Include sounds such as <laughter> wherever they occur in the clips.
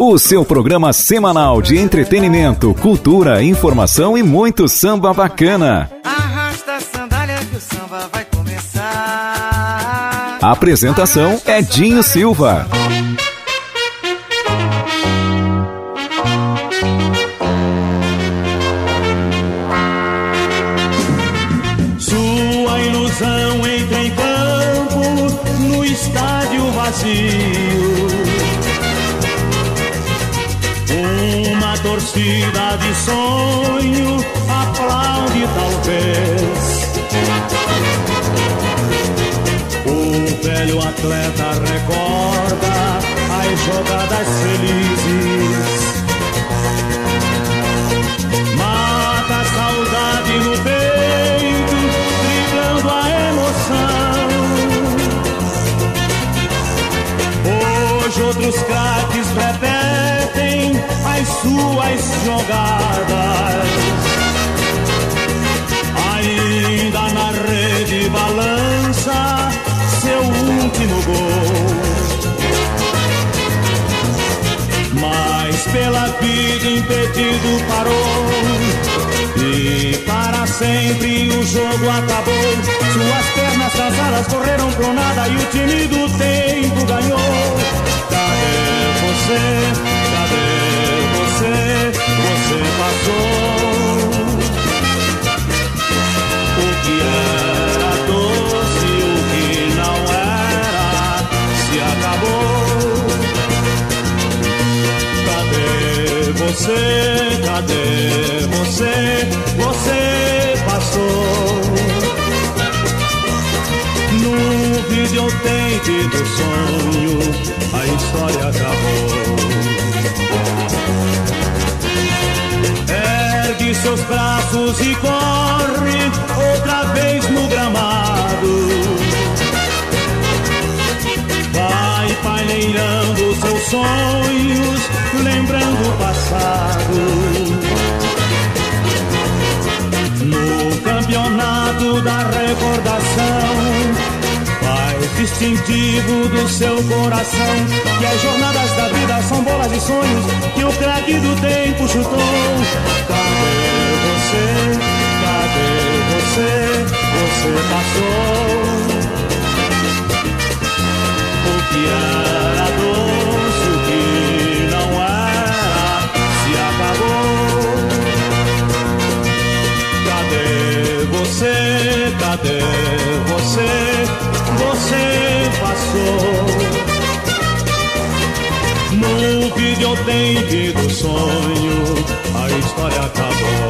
O seu programa semanal de entretenimento, cultura, informação e muito samba bacana. Arrasta a sandália que o samba vai começar. A apresentação é Dinho Silva. Sua ilusão entra em campo no estádio vazio. Torcida de sonho aplaude talvez. O velho atleta recorda as jogadas felizes. Ainda na rede balança seu último gol. Mas pela vida impedido parou E para sempre o jogo acabou Suas pernas cansadas correram pro nada E o time do tempo ganhou Cadê você? Você? Passou O que era doce, o que não era Se acabou Cadê você? Cadê você? Você passou no videotape do sonho. A história acabou. Ergue seus braços e corre outra vez no gramado. Vai paneirando seus sonhos, lembrando o passado. No campeonato da recordação, faz distintivo do seu coração. Que as jornadas da vida são bolas de sonhos que o craque do tempo chutou. Cadê você? Cadê você? Você passou. O que era doce, o que não era, se acabou. Cadê você? Cadê você? Você No videotape do sonho, a história acabou.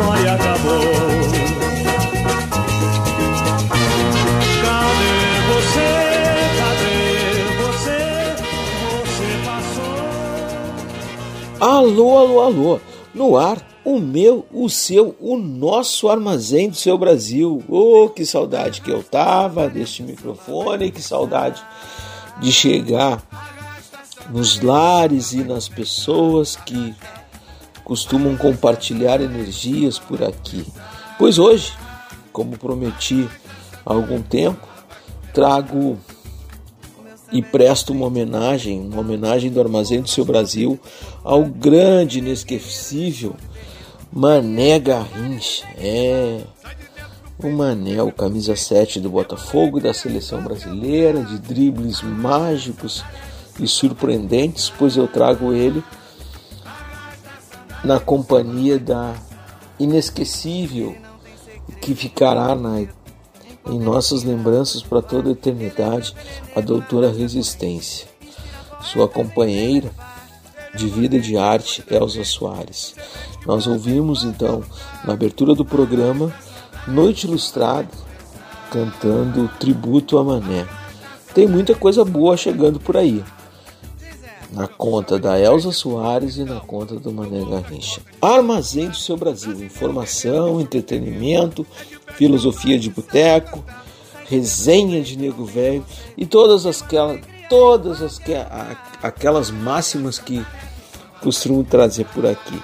História acabou. Cadê você? Cadê você? Você passou. Alô, alô, alô. No ar, o meu, o seu, o nosso armazém do seu Brasil. Oh, que saudade que eu tava deste microfone, que saudade de chegar nos lares e nas pessoas que costumam compartilhar energias por aqui. Pois hoje, como prometi há algum tempo, trago e presto uma homenagem, uma homenagem do Armazém do Seu Brasil ao grande, inesquecível Mané Garrincha. É o Mané, o camisa 7 do Botafogo e da seleção brasileira, de dribles mágicos e surpreendentes, pois eu trago ele na companhia da inesquecível que ficará na, em nossas lembranças para toda a eternidade, a doutora Resistência. Sua companheira de vida e de arte, Elza Soares. Nós ouvimos então, na abertura do programa, Noite Ilustrada, cantando tributo a Mané. Tem muita coisa boa chegando por aí. Na conta da Elza Soares e na conta do Mané Garrincha. Armazém do seu Brasil. Informação, entretenimento, filosofia de boteco, resenha de nego velho e todas aquelas, todas as, aquelas máximas que costumo trazer por aqui.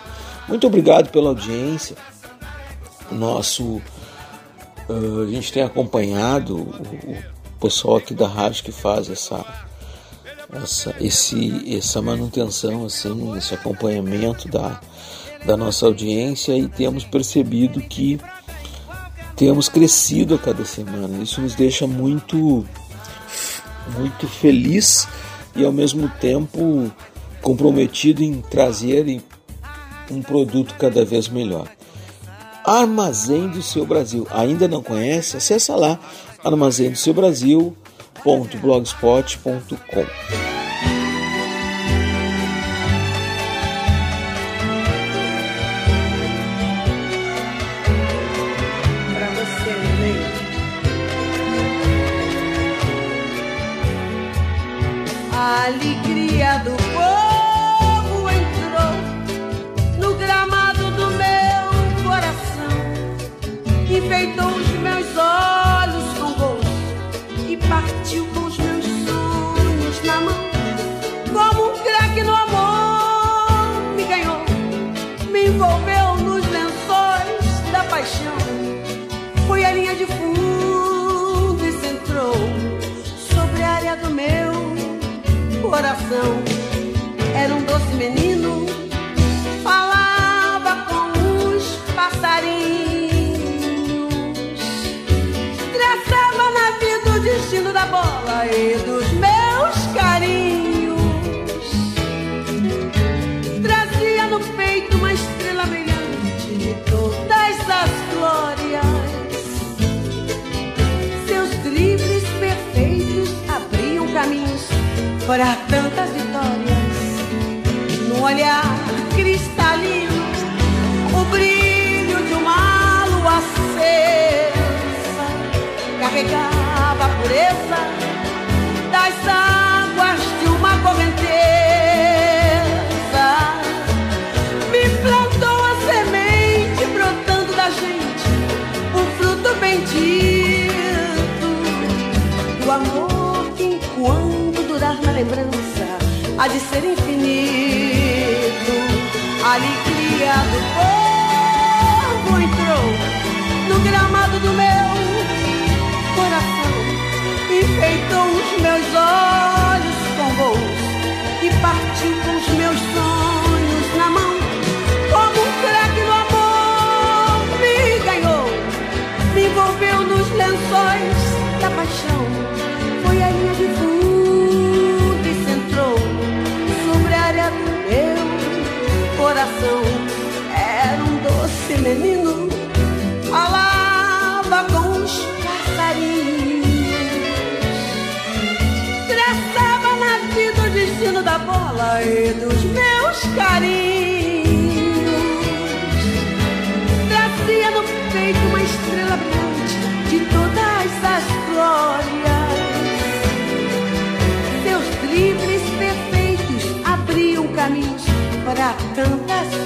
Muito obrigado pela audiência. Nosso uh, a gente tem acompanhado o, o, pessoal aqui da rádio que faz essa essa esse essa manutenção assim, esse acompanhamento da da nossa audiência e temos percebido que temos crescido a cada semana. Isso nos deixa muito muito feliz e ao mesmo tempo comprometido em trazer um produto cada vez melhor. Armazém do Seu Brasil. Ainda não conhece? Acesse lá armazém do seu Brasil.blogspot.com. alegria do povo entrou no gramado do meu coração, enfeitou os meus olhos partiu com os meus sonhos na mão. Como um craque no amor me ganhou, me envolveu nos lençóis da paixão. Foi a linha de fundo e centrou sobre a área do meu coração. Para tantas vitórias. No olhar cristalino, o brilho de uma lua acesa carregava a pureza lembrança há de ser infinito. Alegria do povo entrou no gramado do meu coração, enfeitou os meus olhos com gols e partiu com os meus sonhos na mão. Como um craque no amor me ganhou, me envolveu nos lençóis da paixão. Coração. Era um doce menino, falava com os passarinhos. Traçava na vida o destino da bola e dos meus carinhos. Trazia no peito uma estrela brilhante tantas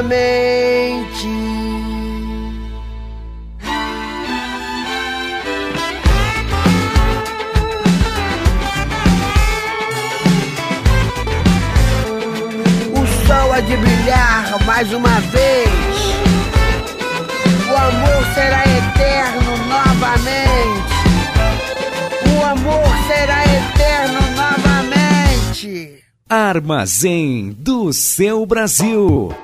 O sol eternamente. de brilhar mais uma vez. O amor será eterno novamente. O amor será eterno novamente. Armazém do seu Brasil.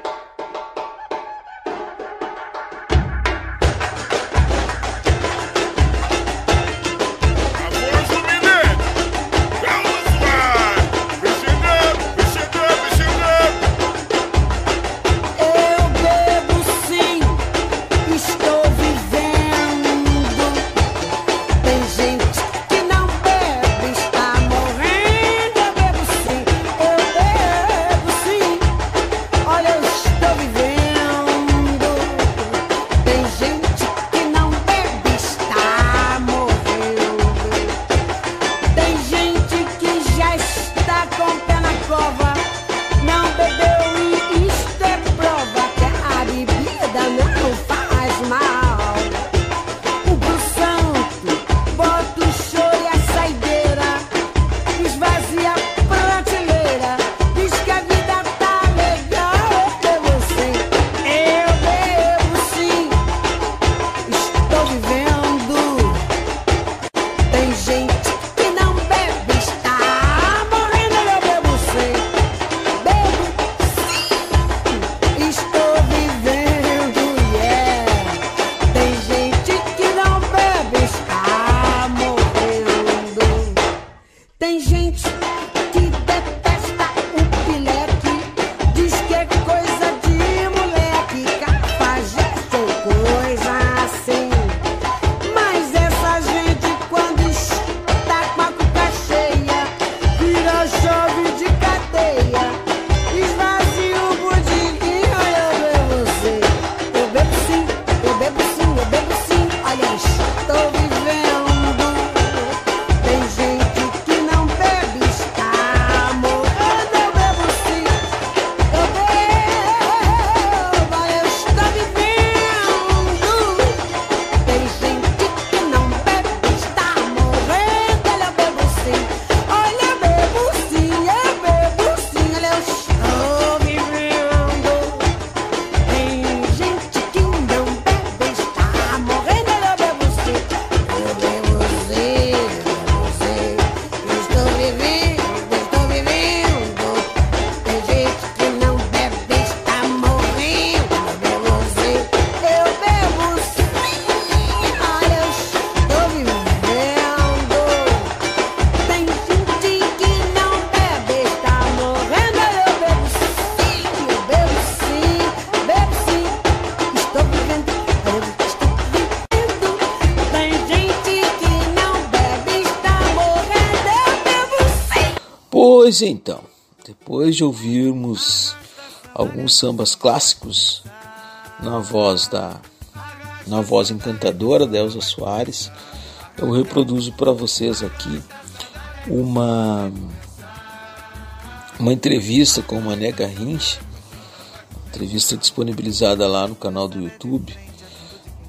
Pois então, depois de ouvirmos alguns sambas clássicos na voz da na voz encantadora da Elza Soares, eu reproduzo para vocês aqui uma uma entrevista com Mané Garrincha, entrevista disponibilizada lá no canal do YouTube,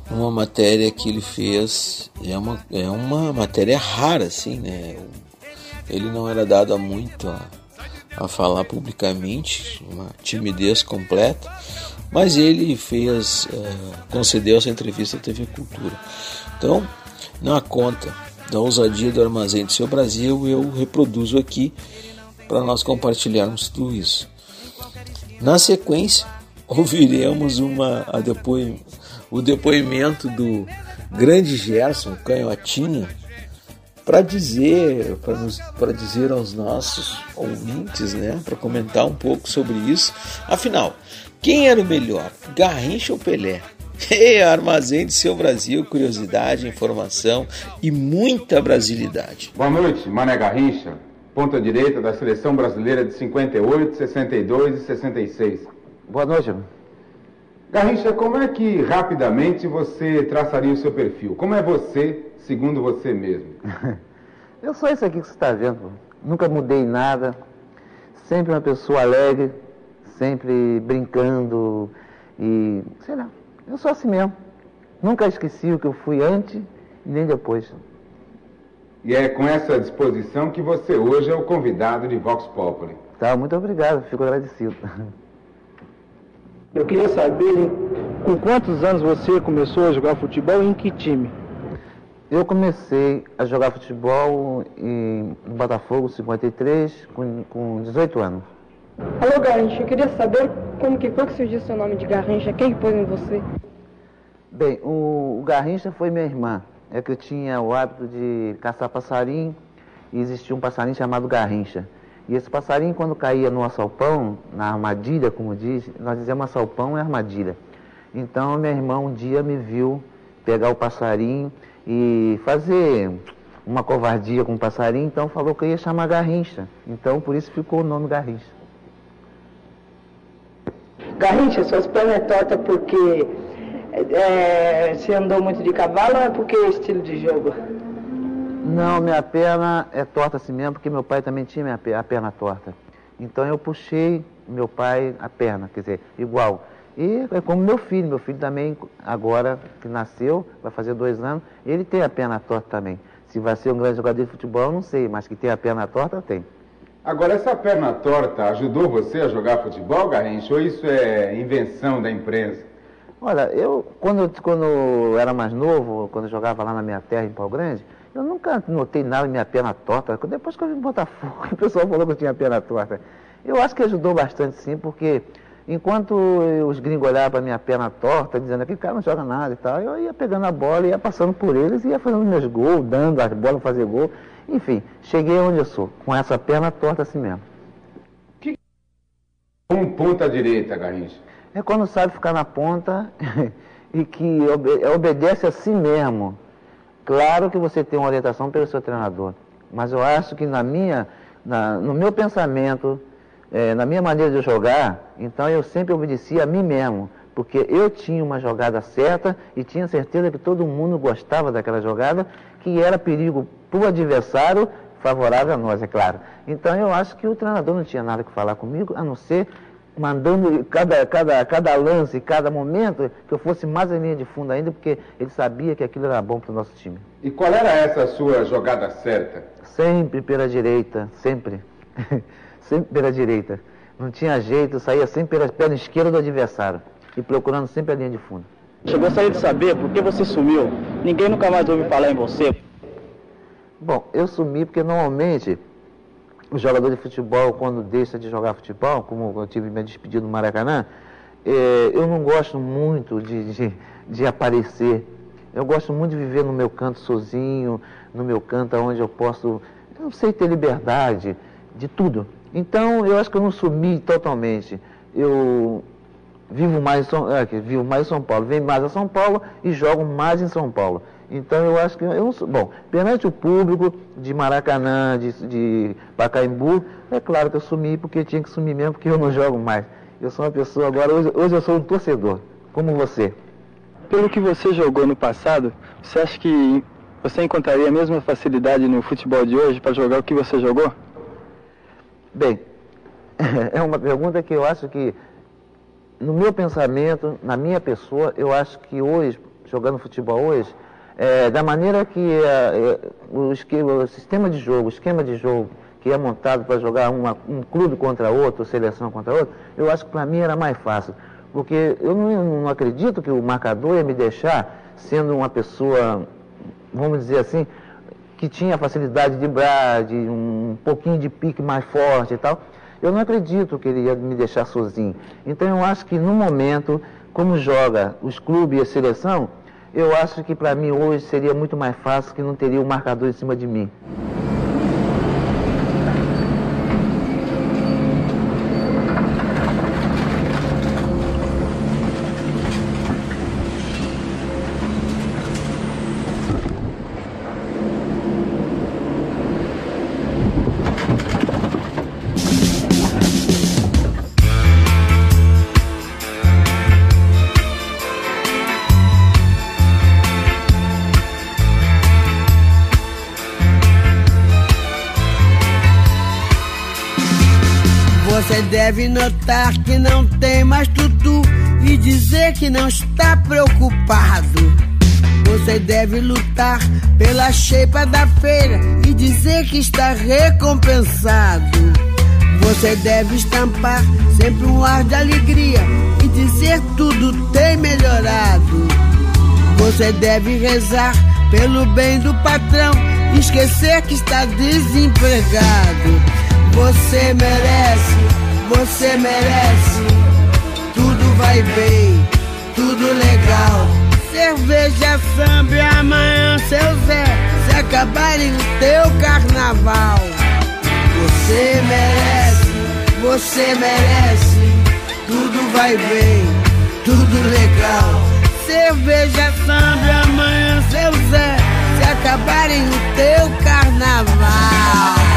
uma matéria que ele fez, é uma, é uma matéria rara, assim, né? Ele não era dado a muito a, a falar publicamente, uma timidez completa, mas ele fez, é, concedeu essa entrevista à TV Cultura. Então, na conta da ousadia do Armazém do Seu Brasil, eu reproduzo aqui para nós compartilharmos tudo isso. Na sequência, <laughs> ouviremos uma, depois, o depoimento do grande Gerson Canhotinha, para dizer, para dizer aos nossos ouvintes, né, para comentar um pouco sobre isso. Afinal, quem era o melhor, Garrincha ou Pelé? E <laughs> armazém de seu Brasil, curiosidade, informação e muita brasilidade. Boa noite, Mané Garrincha, ponta direita da seleção brasileira de 58, 62 e 66. Boa noite. Garrincha, como é que rapidamente você traçaria o seu perfil? Como é você segundo você mesmo? <laughs> eu sou esse aqui que você está vendo. Nunca mudei nada. Sempre uma pessoa alegre, sempre brincando e sei lá. Eu sou assim mesmo. Nunca esqueci o que eu fui antes e nem depois. E é com essa disposição que você hoje é o convidado de Vox Populi. Tá, muito obrigado, fico agradecido. Eu queria saber com quantos anos você começou a jogar futebol e em que time? Eu comecei a jogar futebol em Botafogo 53 com, com 18 anos. Alô, Garrincha, eu queria saber como que foi que surgiu seu nome de Garrincha, quem pôs em você? Bem, o, o Garrincha foi minha irmã. É que eu tinha o hábito de caçar passarinho e existia um passarinho chamado Garrincha. E esse passarinho, quando caía no assalpão, na armadilha, como diz, nós dizemos assalpão é armadilha. Então, meu irmão um dia me viu pegar o passarinho e fazer uma covardia com o passarinho, então falou que eu ia chamar Garrincha. Então, por isso ficou o nome Garrincha. Garrincha, suas pernas é torta porque é, você andou muito de cavalo ou é porque é estilo de jogo? Não, minha perna é torta assim mesmo, porque meu pai também tinha minha, a perna torta. Então eu puxei meu pai a perna, quer dizer, igual. E é como meu filho, meu filho também, agora que nasceu, vai fazer dois anos, ele tem a perna torta também. Se vai ser um grande jogador de futebol, eu não sei, mas que tem a perna torta, tem. Agora, essa perna torta ajudou você a jogar futebol, Garrincha, ou isso é invenção da imprensa? Olha, eu, quando, quando eu era mais novo, quando eu jogava lá na minha terra, em Pau Grande, eu nunca notei nada na minha perna torta. Depois que eu vim em Botafogo, <laughs> o pessoal falou que eu tinha perna torta. Eu acho que ajudou bastante sim, porque enquanto os gringos olhavam para minha perna torta, dizendo que o cara não joga nada e tal, eu ia pegando a bola, ia passando por eles, ia fazendo meus gols, dando as bolas fazer gol. Enfim, cheguei onde eu sou, com essa perna torta assim mesmo. Um ponta direita, Garrincha. É quando sabe ficar na ponta <laughs> e que obedece a si mesmo. Claro que você tem uma orientação pelo seu treinador, mas eu acho que na minha, na, no meu pensamento, é, na minha maneira de jogar, então eu sempre obedeci a mim mesmo, porque eu tinha uma jogada certa e tinha certeza que todo mundo gostava daquela jogada, que era perigo para o adversário, favorável a nós, é claro. Então eu acho que o treinador não tinha nada que falar comigo, a não ser mandando cada, cada, cada lance, cada momento, que eu fosse mais em linha de fundo ainda, porque ele sabia que aquilo era bom para o nosso time. E qual era essa sua jogada certa? Sempre pela direita, sempre. <laughs> sempre pela direita. Não tinha jeito, saía sempre pela perna esquerda do adversário e procurando sempre a linha de fundo. Eu gostaria de saber por que você sumiu. Ninguém nunca mais ouviu falar em você. Bom, eu sumi porque normalmente o jogador de futebol, quando deixa de jogar futebol, como eu tive me despedido no Maracanã, é, eu não gosto muito de, de, de, aparecer. Eu gosto muito de viver no meu canto sozinho, no meu canto onde eu posso, eu não sei, ter liberdade de tudo. Então, eu acho que eu não sumi totalmente. Eu vivo mais em São, é, vivo mais em São Paulo, venho mais a São Paulo e jogo mais em São Paulo. Então eu acho que eu não sou. Bom, perante o público de Maracanã, de, de Pacaembu, é claro que eu sumi porque tinha que sumir mesmo, porque eu não jogo mais. Eu sou uma pessoa agora, hoje, hoje eu sou um torcedor, como você. Pelo que você jogou no passado, você acha que você encontraria a mesma facilidade no futebol de hoje para jogar o que você jogou? Bem, <laughs> é uma pergunta que eu acho que, no meu pensamento, na minha pessoa, eu acho que hoje, jogando futebol hoje, é, da maneira que é, o, o, sistema de jogo, o esquema de jogo que é montado para jogar uma, um clube contra outro, seleção contra outro, eu acho que para mim era mais fácil. Porque eu não, não acredito que o marcador ia me deixar sendo uma pessoa, vamos dizer assim, que tinha facilidade de driblar, de um pouquinho de pique mais forte e tal. Eu não acredito que ele ia me deixar sozinho. Então eu acho que no momento, como joga os clubes e a seleção, eu acho que para mim hoje seria muito mais fácil que não teria um marcador em cima de mim. Deve notar que não tem mais tudo e dizer que não está preocupado. Você deve lutar pela cheipa da feira e dizer que está recompensado. Você deve estampar sempre um ar de alegria e dizer tudo tem melhorado. Você deve rezar pelo bem do patrão, esquecer que está desempregado. Você merece, você merece. Tudo vai bem, tudo legal. Cerveja, samba amanhã, seu Zé, se acabarem o teu carnaval. Você merece, você merece. Tudo vai bem, tudo legal. Cerveja, samba amanhã, seu Zé, se acabarem o teu carnaval.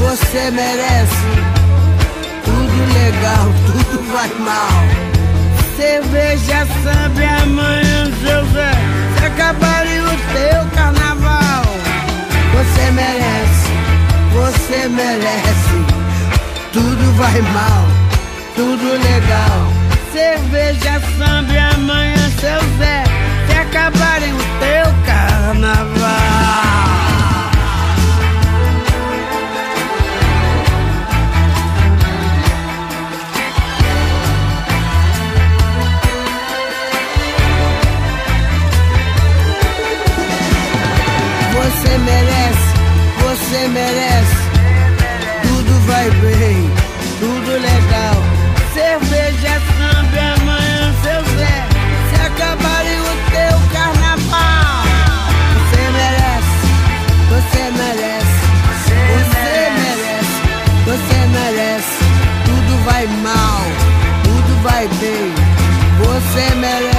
você merece. Tudo legal, <laughs> tudo vai mal. Cerveja, samba amanhã, Zé, se acabarem o teu carnaval. Você merece, você merece. Tudo vai mal, tudo legal. Cerveja, samba amanhã, seu Zé, se acabarem o teu carnaval. Você merece, você merece. Tudo vai bem, tudo legal. Cerveja, samba e amanhã, seu Zé. Se acabarem o teu carnaval. Você merece, você merece. Você merece, você merece. Tudo vai mal, tudo vai bem. Você merece,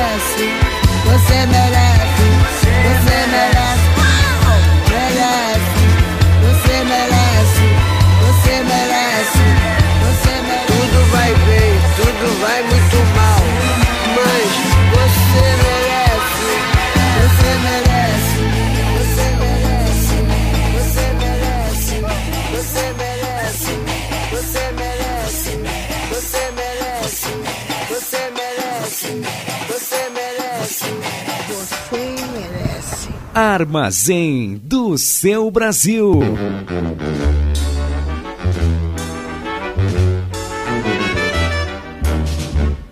Armazém do seu Brasil.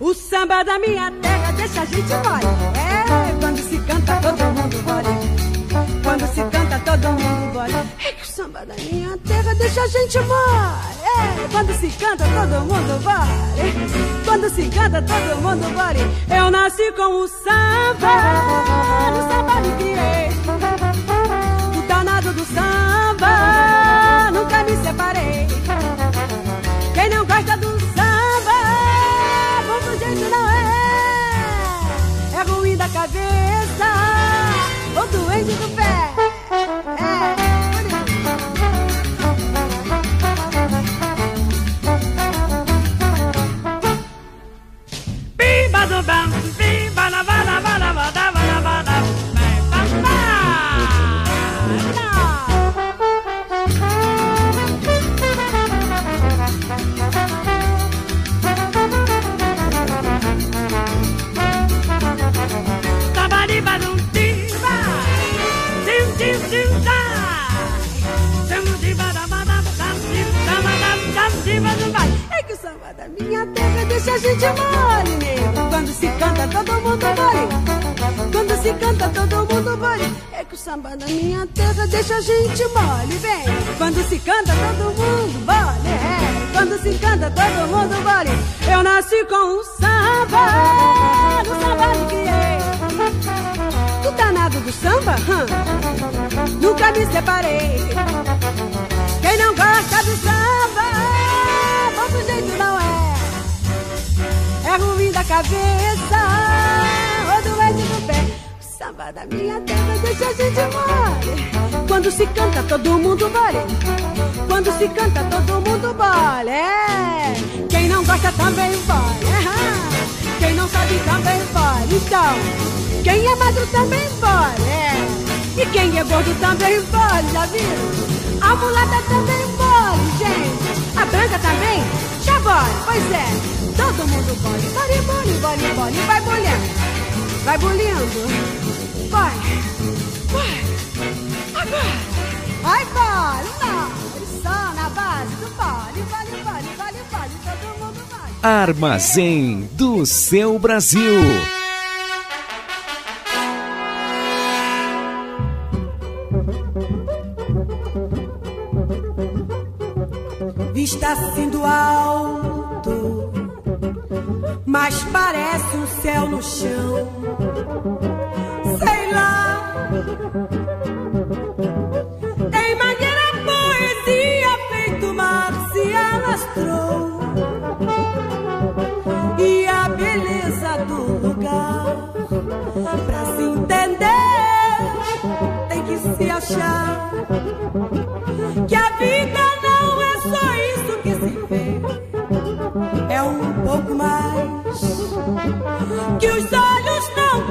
O samba da minha terra deixa a gente mole. É, quando se canta todo mundo mole. Quando se canta todo mundo mole. É que o samba da minha terra deixa a gente mole. É, quando se canta todo mundo mole. Quando se canta todo mundo mole. Eu nasci com o samba, no samba me criei. O danado do samba, nunca me separei. Deixa a gente mole, nego. Quando se canta, todo mundo mole. Quando se canta, todo mundo mole. É que o samba da minha terra deixa a gente mole, vem. Quando se canta, todo mundo mole. É. Quando se canta, todo mundo mole. Eu nasci com o samba, no samba me criei. Do danado do samba, hum, nunca me separei. Quem não gosta do samba, do jeito não é. É ruim da cabeça, ou doente no pé. O samba da minha terra deixa a gente mole. Quando se canta, todo mundo vale. Quando se canta, todo mundo vale. É. Quem não gosta também vale. É. Quem não sabe também vale. Então, quem é magro também vale. É. E quem é gordo também vale, já? A mulata também vale, gente. A branca também já vale. Pois é. Todo mundo bole, bole, bole, bole, bole, vai bolhando, vai bolhando, vai, vai, agora, vai bole, não, só na base do bole, vale, vale, vale, vale, todo mundo vale. Armazém do seu Brasil. Vista assim do alto mas parece um céu no chão. Sei lá. Em Mangueira,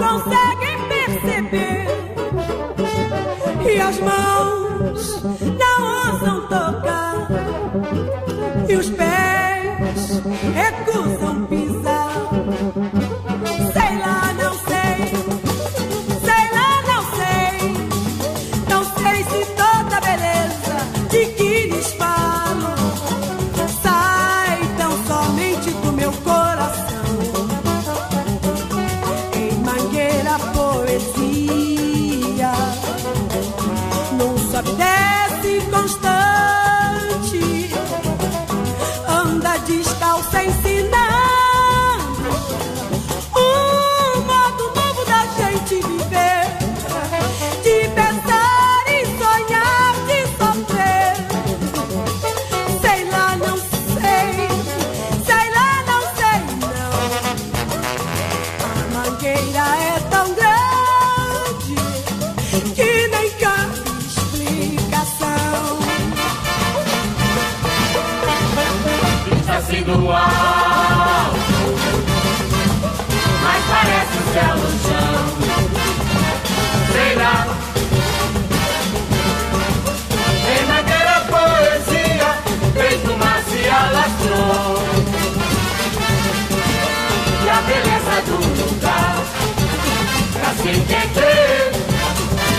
conseguem perceber. E as mãos não ousam tocar. E os pés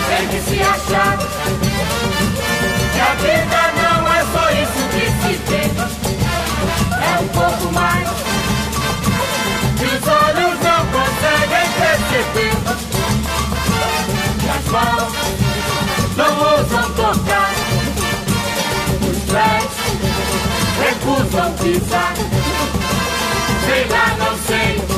tem que se achar. Que a vida não é só isso que se tem é um pouco mais que os olhos não conseguem perceber. E as mãos não ousam tocar, os pés recusam pisar. Sei lá, não sei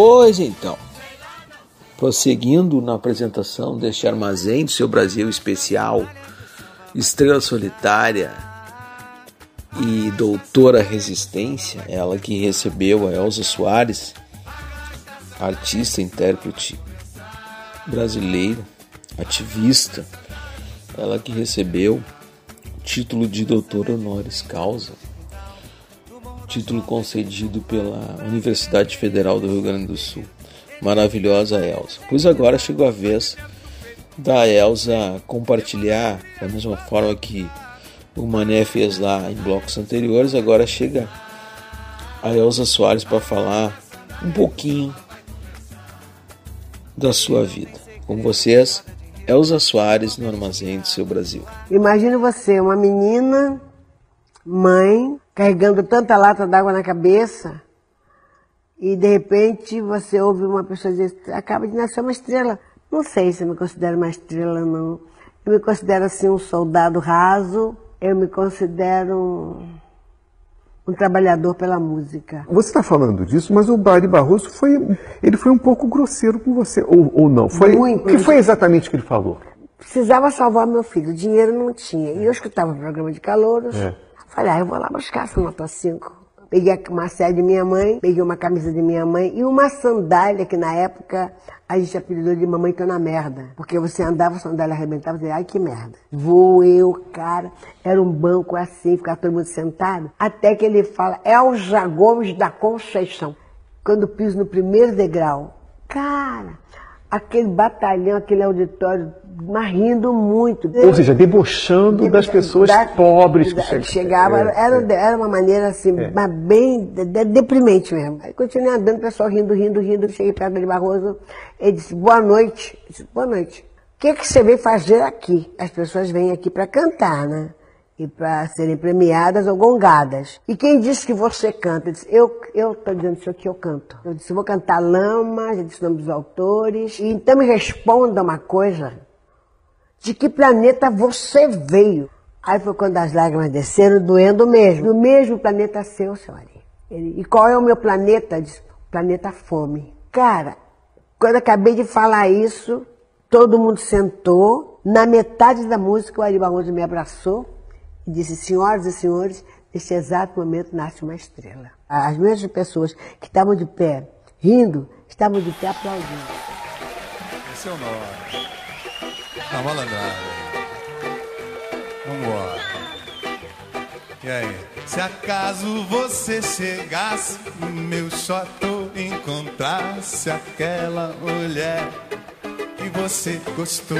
Pois então, prosseguindo na apresentação deste armazém do seu Brasil especial, Estrela Solitária e Doutora Resistência, ela que recebeu a Elza Soares, artista, intérprete brasileiro, ativista, ela que recebeu o título de doutora honoris causa título concedido pela Universidade Federal do Rio Grande do Sul. Maravilhosa Elsa. Pois agora chegou a vez da Elsa compartilhar, da mesma forma que o Mané fez lá em blocos anteriores, agora chega a Elsa Soares para falar um pouquinho da sua vida. Com vocês, Elza Soares no Armazém do Seu Brasil. Imagina você, uma menina, mãe, carregando tanta lata d'água na cabeça, e de repente você ouve uma pessoa dizer, acaba de nascer uma estrela. Não sei se eu me considero uma estrela, não. Eu me considero assim um soldado raso, eu me considero um trabalhador pela música. Você está falando disso, mas o Bari Barroso foi, ele foi um pouco grosseiro com você, ou, ou não? Foi, Muito. O que foi exatamente que ele falou? Precisava salvar meu filho, dinheiro não tinha. E eu escutava o programa de calouros. É. Falei, ah, eu vou lá buscar essa nota 5. Peguei uma série de minha mãe, peguei uma camisa de minha mãe e uma sandália que na época a gente apelidou de mamãe tô na merda. Porque você andava, a sandália arrebentava e dizia, ai que merda. Vou eu, cara. Era um banco assim, ficava todo mundo sentado. Até que ele fala, Elja Gomes da Conceição. Quando piso no primeiro degrau, cara, aquele batalhão, aquele auditório, mas rindo muito. Ou seja, debochando das pessoas Da- pobres que da- chegam. chegava, É, era, é. era uma maneira assim, É. mas bem de- de- deprimente mesmo. Aí continuei andando, o pessoal rindo, rindo, rindo, cheguei perto dele Barroso, ele disse, boa noite. Eu disse, boa noite. O que, que você veio fazer aqui? As pessoas vêm aqui para cantar, né? E para serem premiadas ou gongadas. E quem disse que você canta? Eu disse, eu, eu tô dizendo isso aqui, eu canto. Eu disse, vou cantar Lama, já disse o nome dos autores. E então me responda uma coisa. De que planeta você veio? Aí foi quando as lágrimas desceram, doendo mesmo. Do mesmo planeta seu, senhora. Ele, e qual é o meu planeta? Disse, planeta fome. Cara, quando acabei de falar isso, todo mundo sentou. Na metade da música, o Ari Barroso me abraçou e disse, senhoras e senhores, neste exato momento nasce uma estrela. As mesmas pessoas que estavam de pé, rindo, estavam de pé aplaudindo. Esse é o nome. Na malandragem. Vambora. E aí? Se acaso você chegasse no meu e encontrasse aquela mulher que você gostou,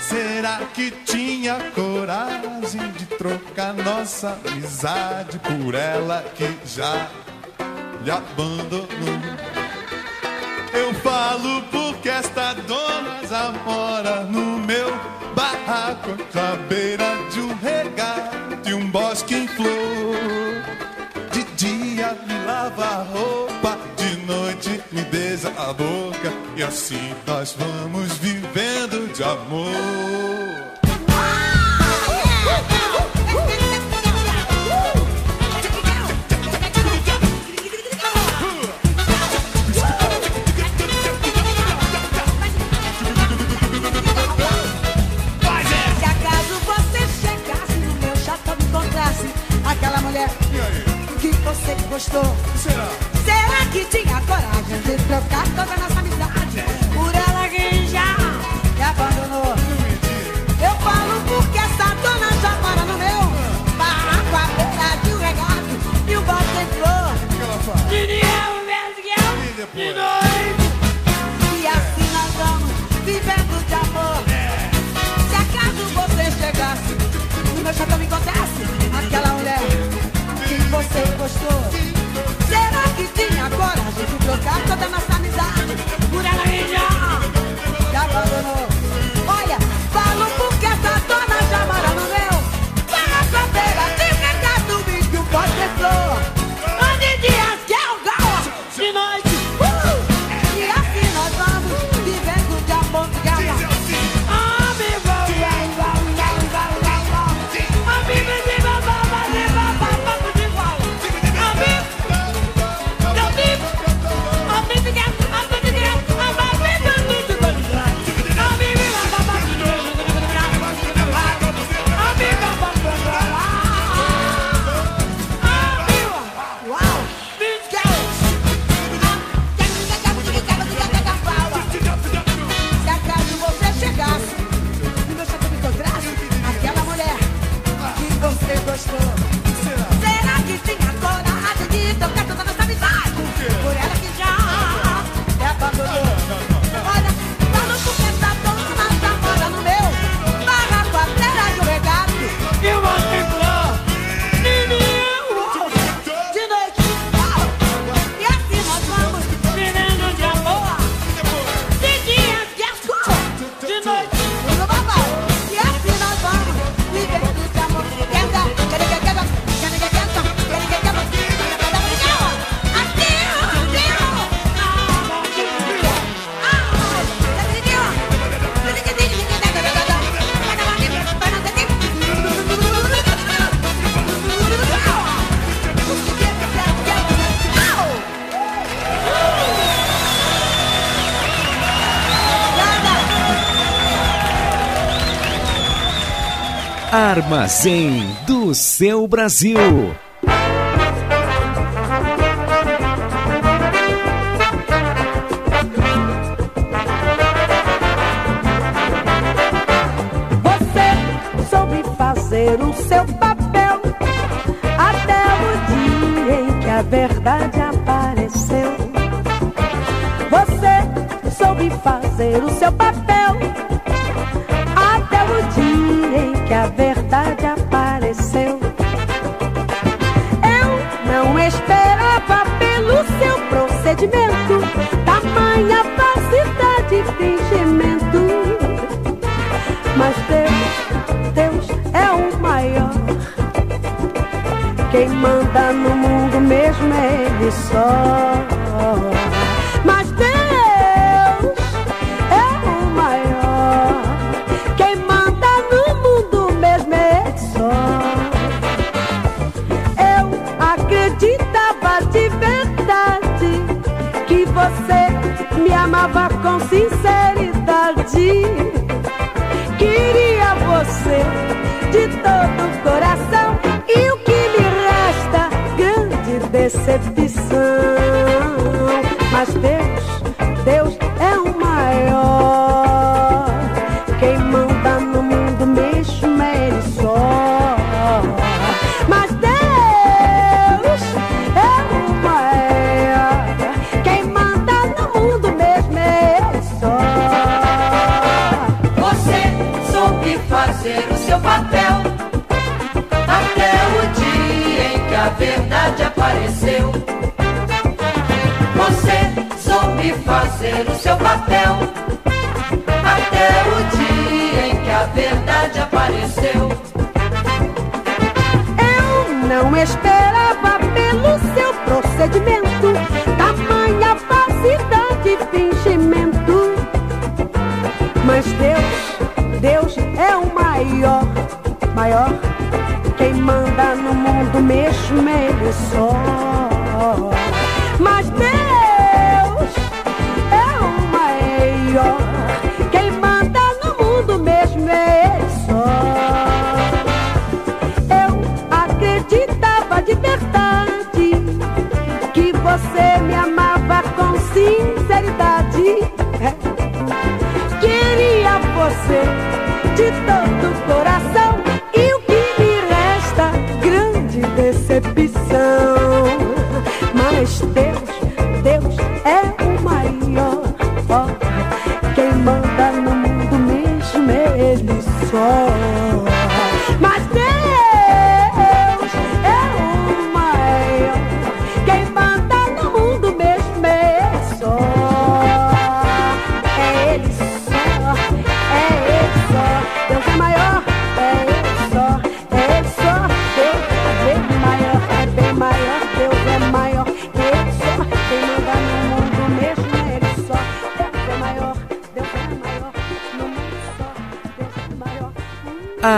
será que tinha coragem de trocar nossa amizade por ela que já lhe abandonou? Eu falo porque esta dona já mora no meu barraco, à beira de um regato e um bosque em flor. De dia me lava a roupa, de noite me beija a boca, e assim nós vamos vivendo de amor. Que gostou, será? Será que tinha coragem de trocar toda a nossa amizade por ela que já me abandonou? Eu falo porque essa dona já mora no meu barraco à beira de um regato e o bosque em flor. Vejo que eu de noite. E assim nós vamos vivendo de amor. Se acaso você chegasse no meu chapéu me encontrasse que você gostou, será que tinha coragem de trocar toda nossa amizade por ela que já abandonou? Armazém do seu Brasil. Você soube fazer o seu papel até o dia em que a verdade apareceu. Você soube fazer o seu papel procedimento tamanha falsidade e fingimento. Mas Deus, Deus é o maior. Quem manda no mundo mesmo é Ele só. Fazer o seu papel até o dia em que a verdade apareceu. Eu não esperava pelo seu procedimento tamanha falsidade e fingimento. Mas Deus, Deus é o maior, maior. Quem manda no mundo mesmo Ele só.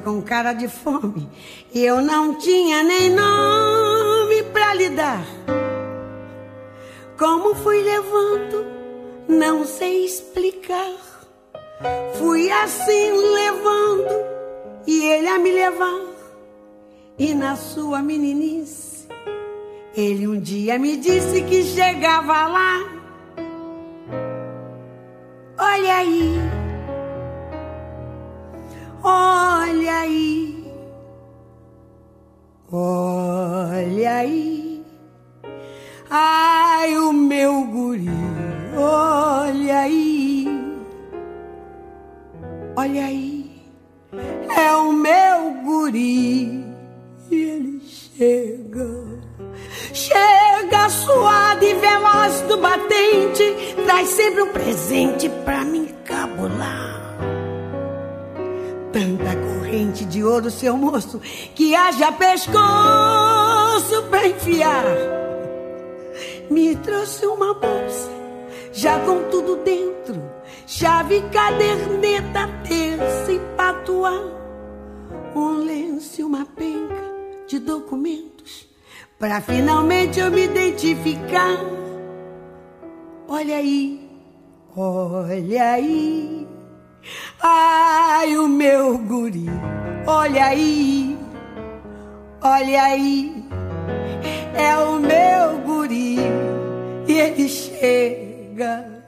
Com cara de fome e eu não tinha nem nome pra lhe dar. Como fui levando, não sei explicar. Fui assim levando e ele a me levar. E na sua meninice, ele um dia me disse que chegava lá. Olha aí, aí. Ai, o meu guri, olha aí, olha aí, é o meu guri. E ele chega, chega suado e veloz do batente, traz sempre um presente pra mim, cabo rolar. Tanta corrente de ouro, seu moço, que haja pescoço pra enfiar. Me trouxe uma bolsa, já com tudo dentro: chave, caderneta, terça e patuá. Um lenço e uma penca de documentos, pra finalmente eu me identificar. Olha aí, olha aí. Ai, o meu guri, olha aí, olha aí, é o meu guri, e ele chega.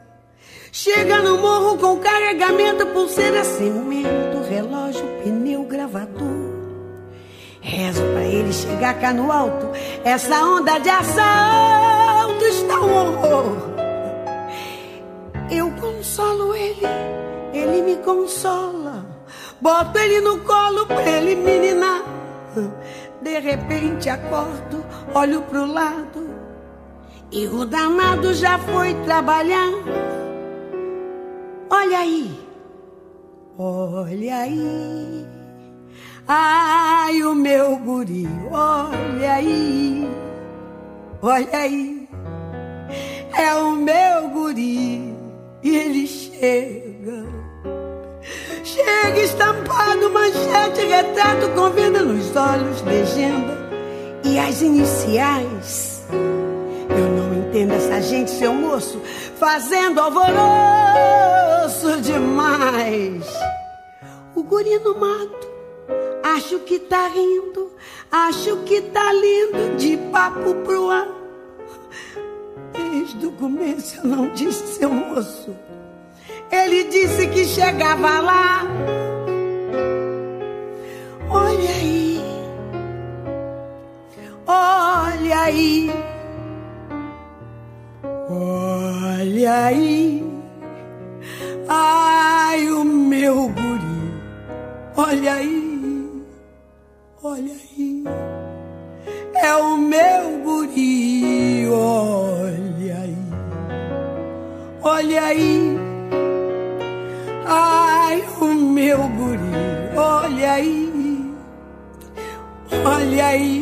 Chega no morro com carregamento, pulseira, cimento, relógio, pneu, gravador. Rezo pra ele chegar cá no alto, essa onda de assalto está um horror. Eu consolo ele ele me consola. Boto ele no colo pra ele me ninar. De repente acordo, olho pro lado e o danado já foi trabalhar. Olha aí, olha aí. Ai, o meu guri, olha aí, olha aí. É o meu guri e ele chega. Chega estampado, manchete, retrato com venda nos olhos, legenda e as iniciais. Eu não entendo essa gente, seu moço, fazendo alvoroço demais. O guri no mato, acho que tá rindo, acho que tá lindo, de papo pro ar. Desde o começo eu não disse, seu moço. Ele disse que chegava lá. Olha aí, olha aí, olha aí. Ai, o meu guri, olha aí, olha aí. É o meu guri, olha aí, olha aí. Olha aí,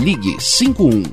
ligue 51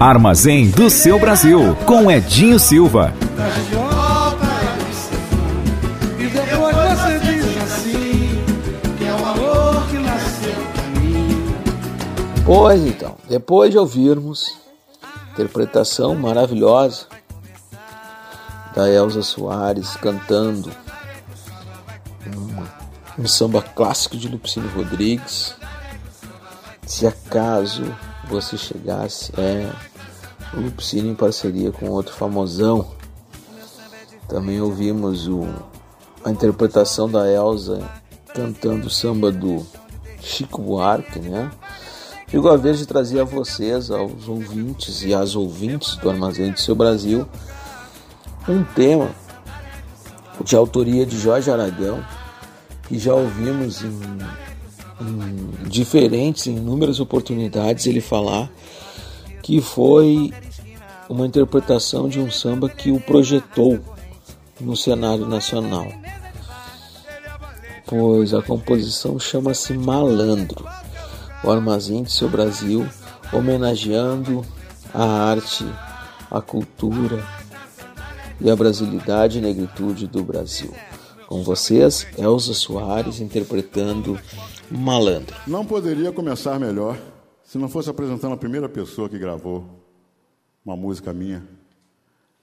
Armazém do seu Brasil, com Edinho Silva. Assim: é. Pois então, depois de ouvirmos interpretação maravilhosa da Elza Soares cantando um, um samba clássico de Lupicínio Rodrigues. Se acaso você chegasse, é o Lupicínio em parceria com outro famosão. Também ouvimos o, a interpretação da Elza cantando o samba do Chico Buarque, né? Chegou a vez de trazer a vocês, aos ouvintes e às ouvintes do Armazém do Seu Brasil, um tema de autoria de Jorge Aragão, que já ouvimos em, em diferentes, em inúmeras oportunidades ele falar, que foi uma interpretação de um samba que o projetou no cenário nacional. Pois a composição chama-se Malandro, o armazém de seu Brasil, homenageando a arte, a cultura, e a brasilidade e negritude do Brasil. Com vocês, Elza Soares interpretando Malandro. Não poderia começar melhor se não fosse apresentando a primeira pessoa que gravou uma música minha,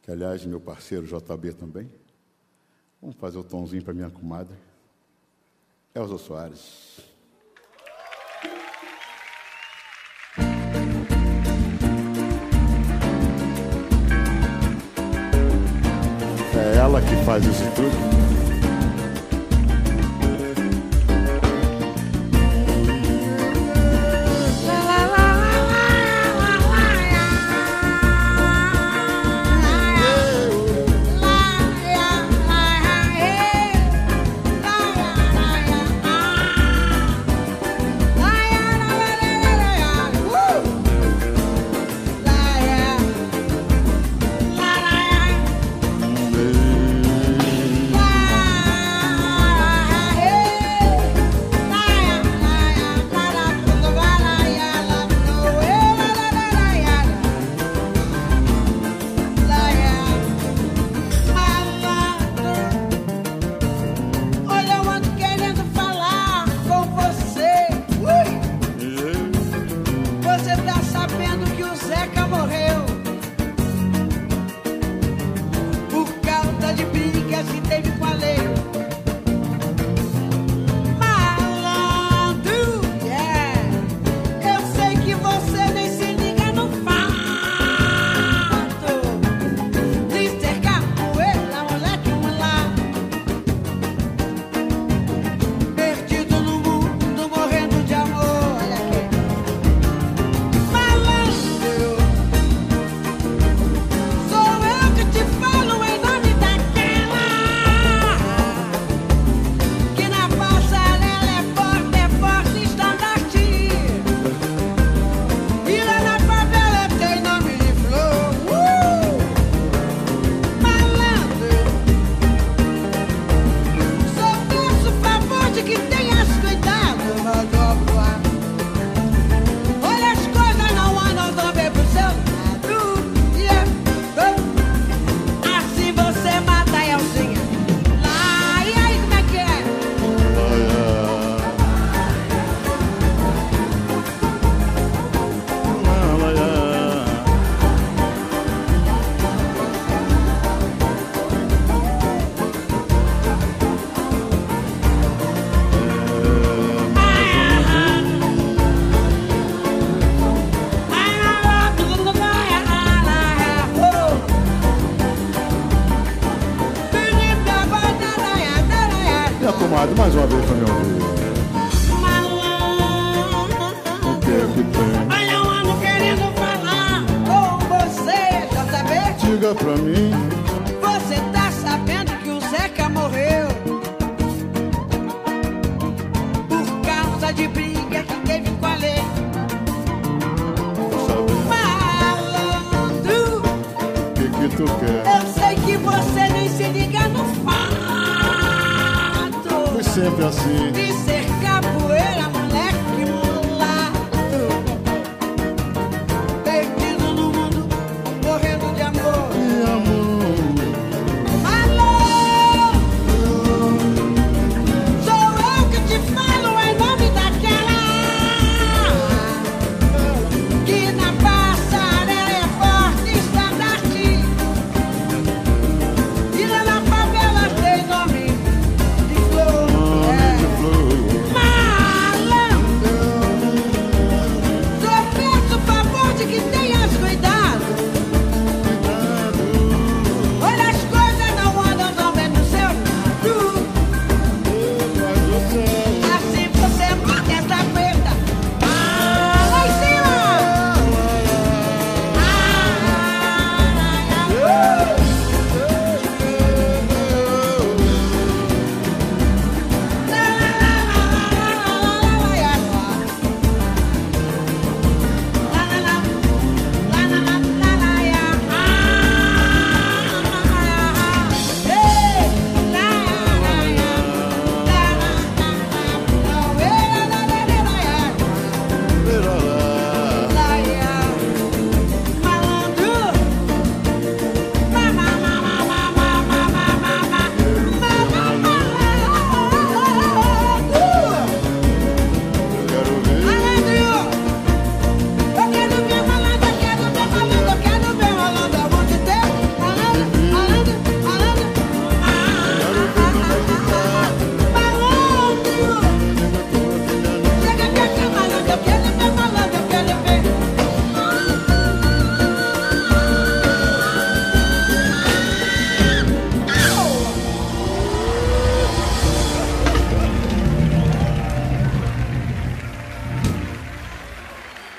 que aliás meu parceiro JB também. Vamos fazer o tomzinho para minha comadre. Elza Soares. É ela que faz isso tudo.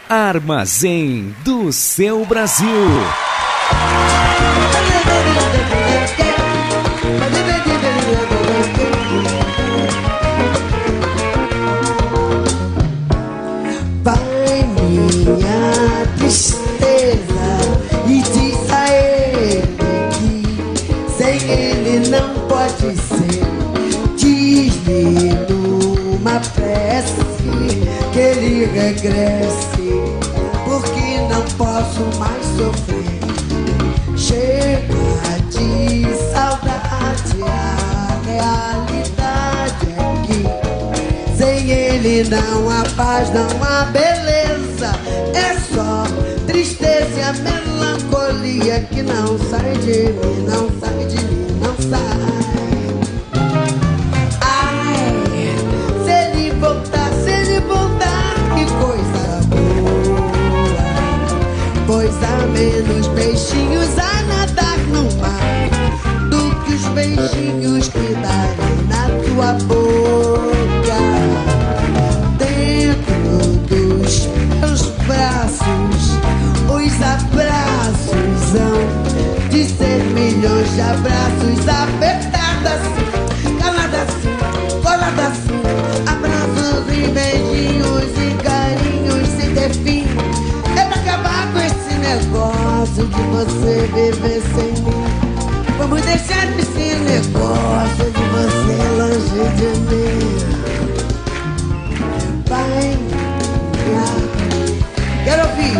Armazém do seu Brasil. Vai minha tristeza e diz a ele que sem ele não pode ser. Diz-lhe numa prece que ele regresse, posso mais sofrer. Chega de saudade, a realidade é que sem ele não há paz, não há beleza. É só tristeza e a melancolia que não sai de mim, não sai de mim, não sai. Peixinhos a nadar no mar do que os beijinhos que darei na tua boca. Dentro dos meus braços, os abraços hão de ser milhões de abraços negócio de você viver sem mim. Vamos deixar esse negócio de você longe de mim. Vai lá. Quero ouvir.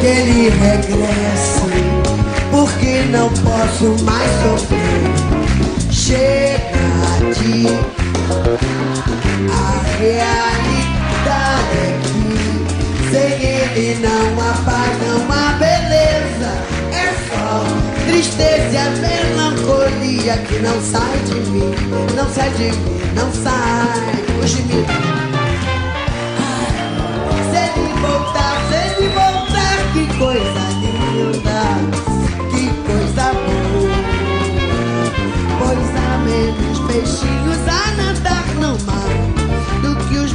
Que ele regresse, porque não posso mais sofrer. Chega a realidade é que sem ele não há paz, não há beleza. É só tristeza e a melancolia que não sai de mim, não sai de mim, não sai de mim.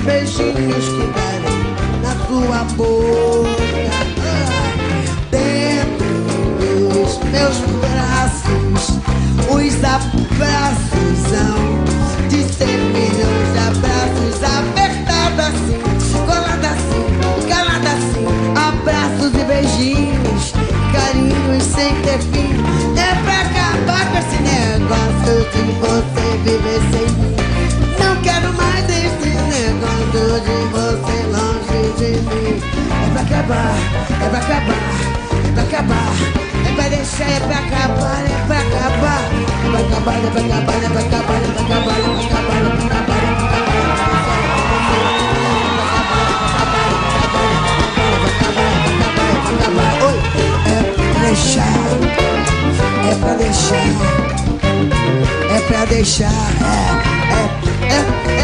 Beijinhos que darei na sua boca. Dentro dos meus braços, os abraços são de cem milhões de abraços apertados assim, colado assim, calado assim, abraços e beijinhos, carinhos sem ter fim. É pra acabar com esse negócio de você viver sem de você longe de mim. É pra acabar, é pra acabar, é pra acabar. É pra deixar, é pra acabar, é pra acabar. É pra acabar, é pra acabar, é pra acabar, é pra acabar, é pra acabar, é pra acabar, é pra acabar. É pra deixar, é pra deixar, é pra deixar, é, é, é, é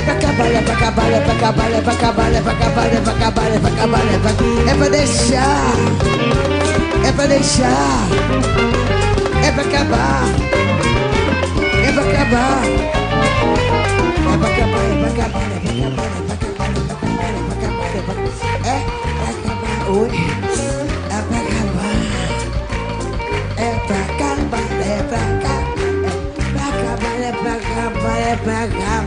pra acabar, é pra acabar, é pra acabar, é pra acabar, é pra acabar, é pra acabar, é pra acabar, é pra, é pra deixar, é pra deixar, é pra acabar,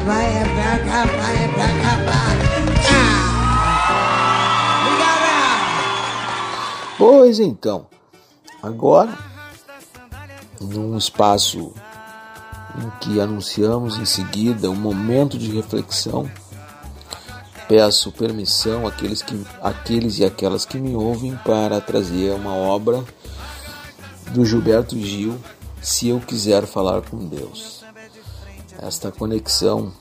acabar, é pra acabar, é pra acabar. Pois então, agora, num espaço em que anunciamos em seguida um momento de reflexão, peço permissão àqueles, que, àqueles e aquelas que me ouvem para trazer uma obra do Gilberto Gil, Se Eu Quiser Falar com Deus. Esta conexão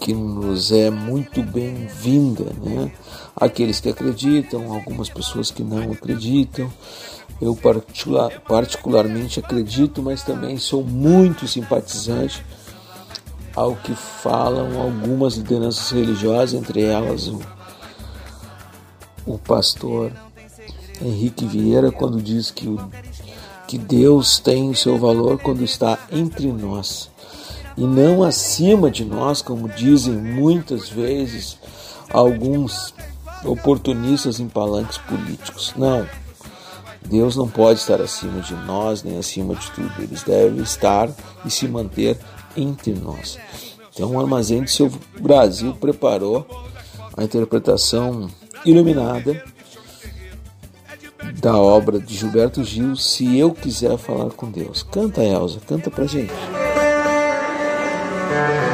que nos é muito bem-vinda, né? Aqueles que acreditam, algumas pessoas que não acreditam. Eu particular, particularmente acredito, mas também sou muito simpatizante ao que falam algumas lideranças religiosas, entre elas o, o pastor Henrique Vieira, quando diz que, o, que Deus tem o seu valor quando está entre nós e não acima de nós, como dizem muitas vezes alguns oportunistas em palanques políticos. Não. Deus não pode estar acima de nós, nem acima de tudo. Eles devem estar e se manter entre nós. Então, o Armazém do Seu Brasil preparou a interpretação iluminada da obra de Gilberto Gil, Se Eu Quiser Falar com Deus. Canta, Elza, canta pra gente. Yeah.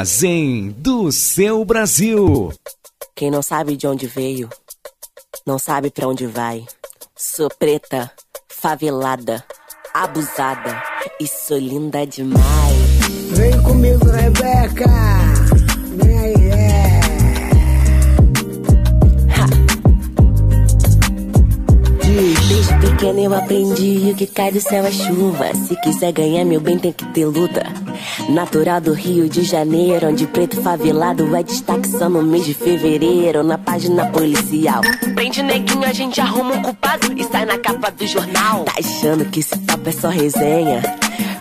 Armazém do seu Brasil. Quem não sabe de onde veio, não sabe para onde vai. Sou preta, favelada, abusada e sou linda demais. Vem comigo, Rebeca. Vem aí, é. Desde pequena eu aprendi o que cai do céu é chuva. Se quiser ganhar meu bem tem que ter luta. Natural do Rio de Janeiro, onde preto favelado é destaque só no mês de fevereiro, na página policial. Prende neguinho, a gente arruma um culpado e sai na capa do jornal. Tá achando que esse papo é só resenha?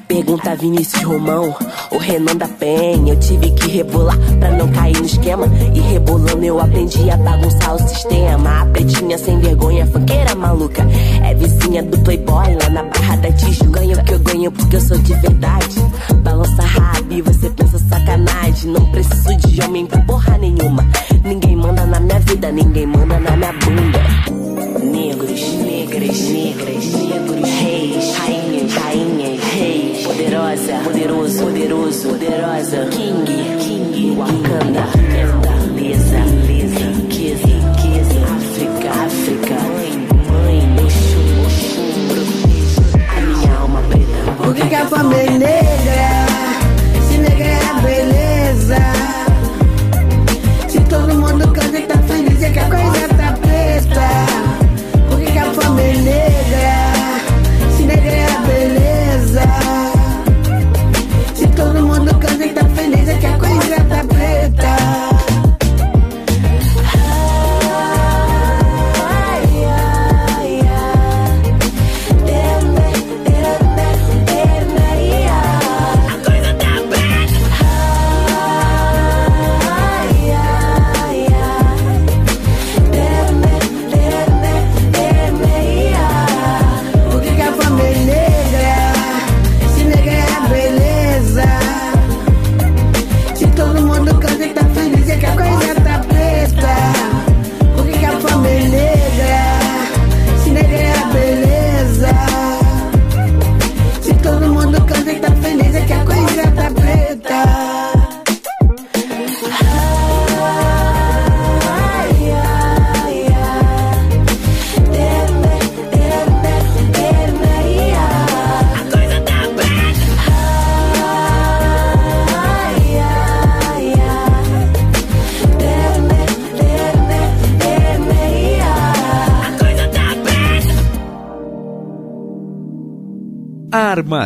Pergunta Vinícius Romão, o Renan da Penha. Eu tive que rebolar pra não cair no esquema. E rebolando eu aprendi a bagunçar o sistema. A pretinha sem vergonha, funkeira maluca. É vizinha do Playboy lá na Barra da Tijuca. Ganho que eu ganho porque eu sou de verdade. Balança rabo você pensa sacanagem. Não preciso de homem pra porra nenhuma. Ninguém manda na minha vida, ninguém manda na minha bunda. Negros, negras, negras, negros, reis, rainhas, poderosa, poderoso, poderoso, poderosa, king, king, Wakanda, Wakanda, beleza, beleza, riqueza, riqueza, África, África, mãe, mãe, Oxum, Oxum, a minha alma preta. Por que, que a fama é negra?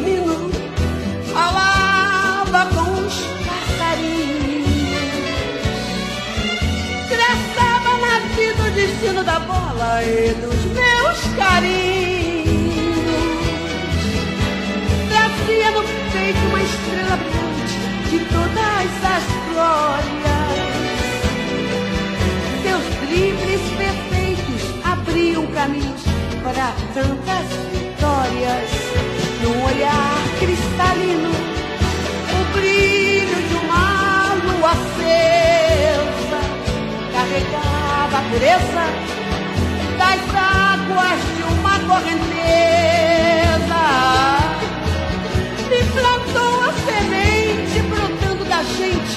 menino falava com os passarinhos. Traçava na vida o destino da bola e dos meus carinhos. Trazia no peito uma estrela brilhante de todas as glórias. Seus dribles perfeitos abriam caminhos para tantas vitórias. Num olhar cristalino, o brilho de uma lua acesa carregava a pureza das águas de uma correnteza. Me plantou a semente brotando da gente,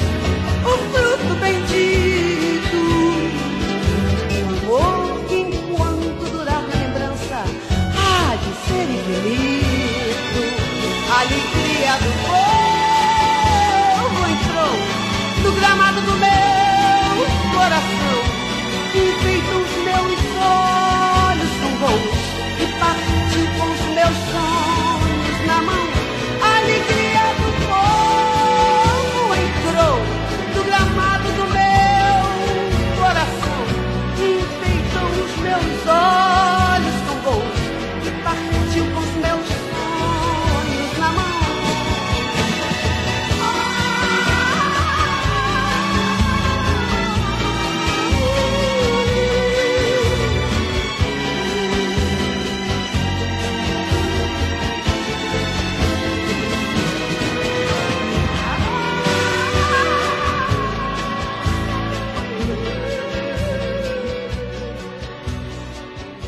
o fruto bendito.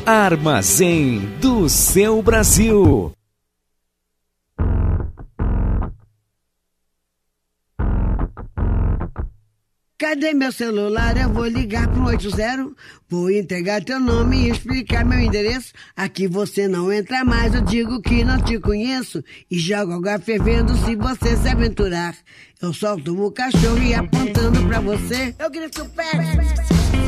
Armazém do seu Brasil. Cadê meu celular? Eu vou ligar pro 80. Vou entregar teu nome e explicar meu endereço. Aqui você não entra mais, eu digo que não te conheço. E jogo água fervendo se você se aventurar. Eu solto o cachorro e apontando pra você. Eu grito pé.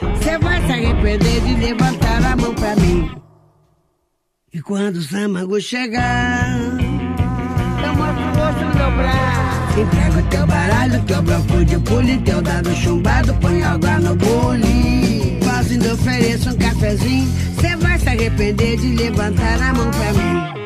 Você vai se arrepender de levantar a mão pra mim. E quando o Samago chegar, eu mostro o rosto no meu braço. Entrego teu baralho, teu bloco de pule, teu dado chumbado, põe água no bule. Quase ainda ofereço um cafezinho, cê vai se arrepender de levantar a mão pra mim.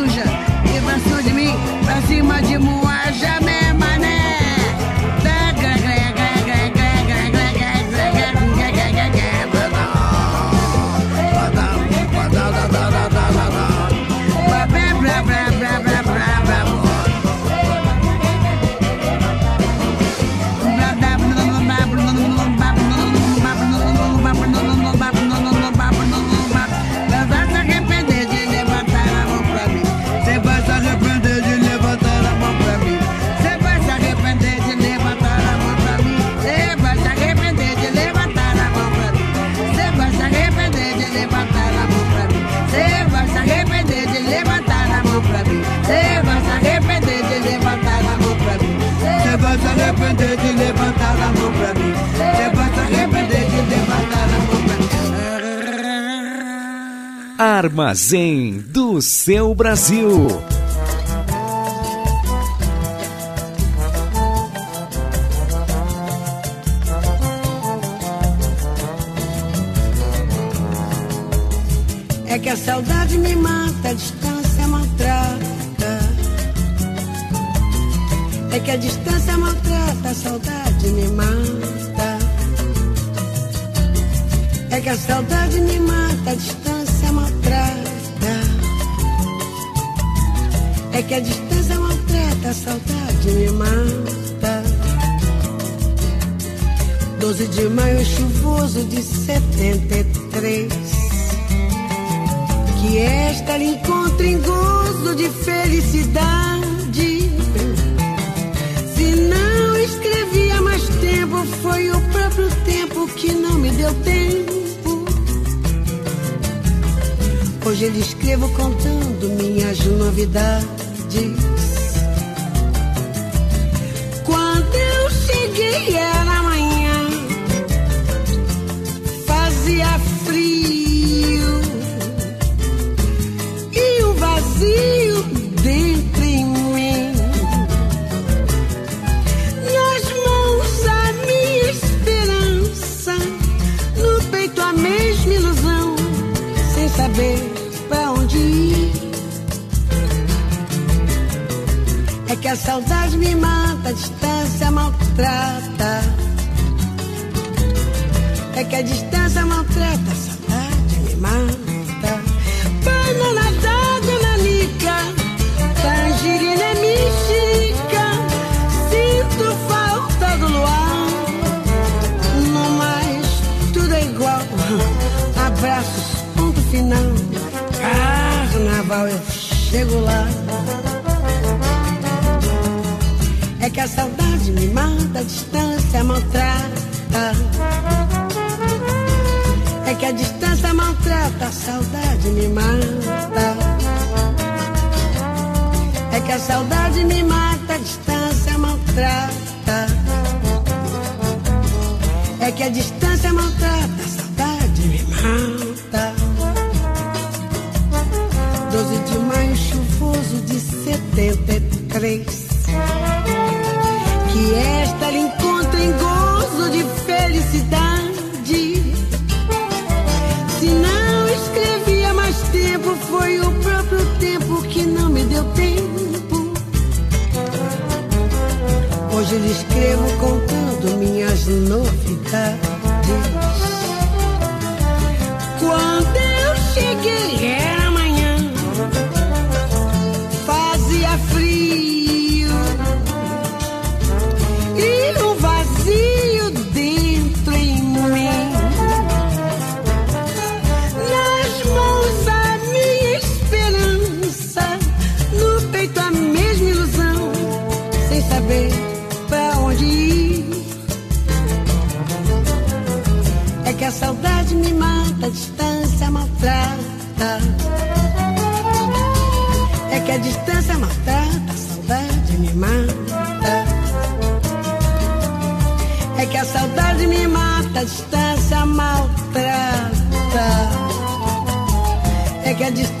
Cima de moaja, Armazém do seu Brasil. É que a saudade me mata, a distância maltrata. É que a distância maltrata, a saudade me mata. É que a saudade me mata, a distância É que a distância maltrata, a saudade me mata. 12 de maio chuvoso de 73 que esta lhe encontre em gozo de felicidade. Se não escrevi há mais tempo, foi o próprio tempo que não me deu tempo. Hoje ele escrevo contando minhas novidades. Quando eu cheguei a saudade me mata, a distância maltrata. É que a distância maltrata, a saudade me mata. Banana d'água, nanica, tangerina é mexerica. Sinto falta do luar, no mais tudo é igual. Abraços, ponto final. Carnaval, eu chego lá. Que a saudade me mata, a distância maltrata. É que a distância maltrata, a saudade me mata. É que a saudade me mata, a distância maltrata. É que a distância maltrata, a saudade me mata. 12 de maio chuvoso de 73 que esta lhe encontra em gozo de felicidade. Se não escrevi há mais tempo, foi o próprio tempo que não me deu tempo. Hoje lhe escrevo contando minhas novidades. Que a distância maltrata, a saudade me mata. É que a saudade me mata, a distância maltrata. É que a distância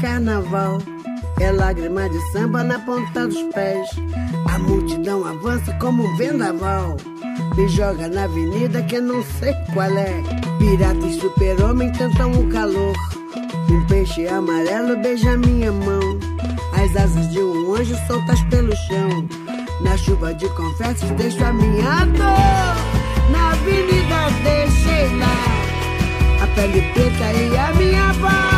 Carnaval. É lágrima de samba na ponta dos pés. A multidão avança como um vendaval. Me joga na avenida que eu não sei qual é. Pirata e super-homem cantam o calor. Um peixe amarelo beija minha mão. As asas de um anjo soltas pelo chão. Na chuva de confetes deixo a minha dor. Na avenida deixei lá a pele preta e a minha voz.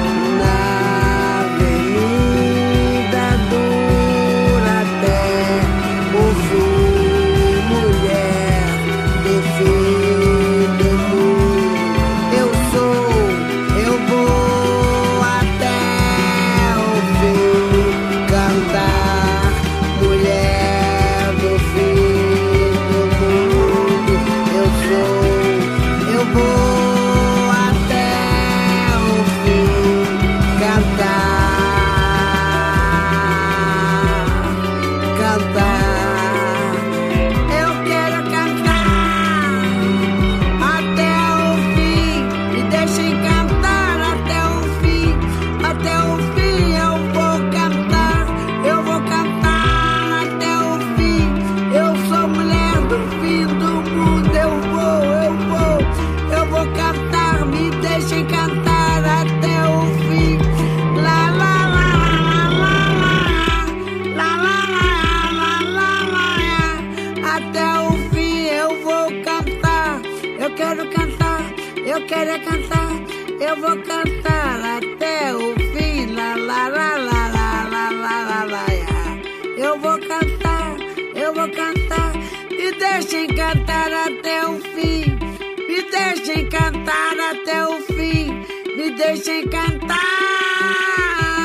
Deixem cantar.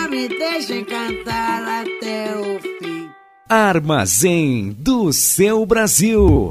Me deixem cantar até o fim. Armazém do seu Brasil.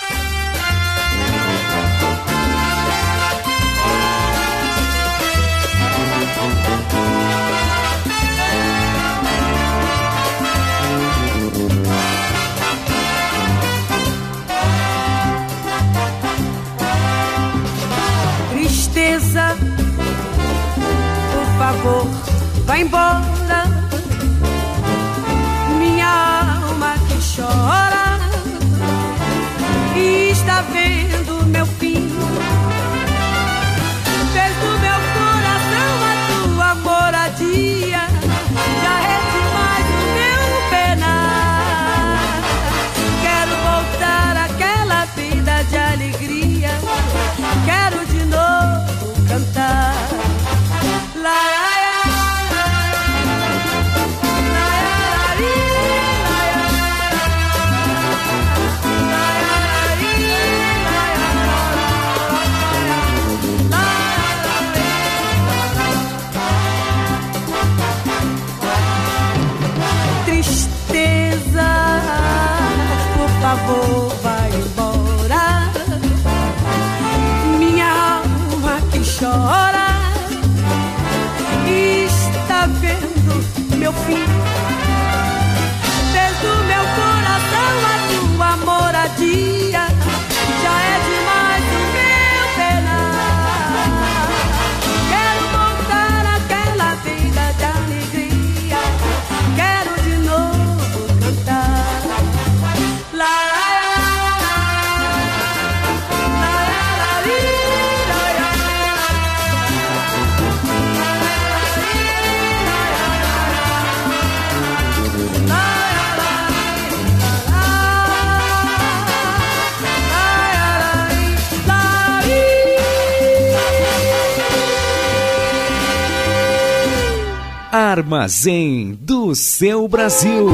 Armazém do seu Brasil.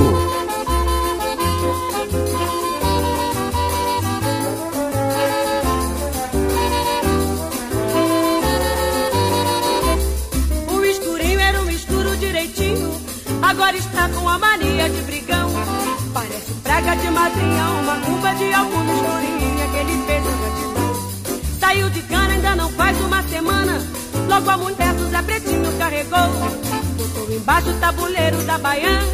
O escurinho era um escuro direitinho. Agora está com a mania de brigão. Parece praga de madrinha, uma culpa de algum escurinho. Aquele peso gratidão. Saiu de cana, ainda não faz uma semana. Logo a mulher do Zé Pretinho carregou. Botou embaixo o tabuleiro da baiana.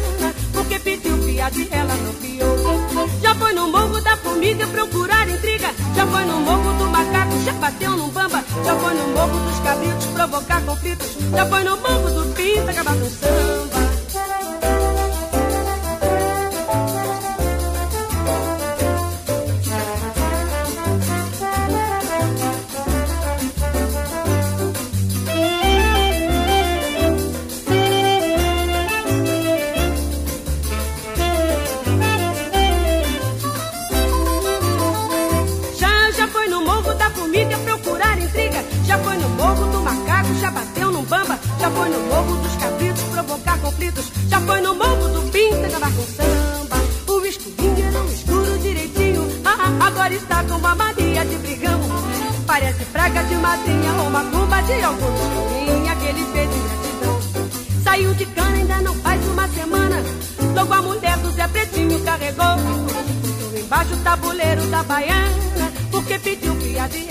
Porque pediu piada e ela não piou. Já foi no morro da formiga procurar intriga. Já foi no morro do macaco, já bateu num bamba. Já foi no morro dos cabritos provocar conflitos. Já foi no morro do pinto acabar com samba. Já foi no morro do pinta acabar com samba. O escurinho um escuro direitinho. Ah, ah, agora está com uma mania de brigão. Parece praga de madrinha ou uma tumba de algum escurinho. Aquele peito de gratidão. Saiu de cana, ainda não faz uma semana. Logo a mulher do Zé Pretinho carregou. Botou embaixo o tabuleiro da baiana. Porque pediu piada e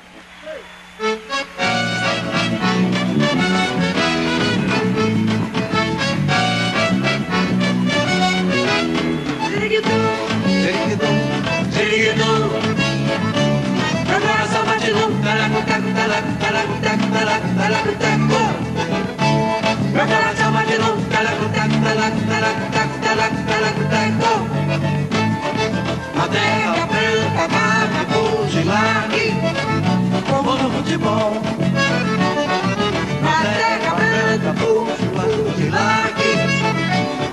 Futebol. A terra branca, bugilague,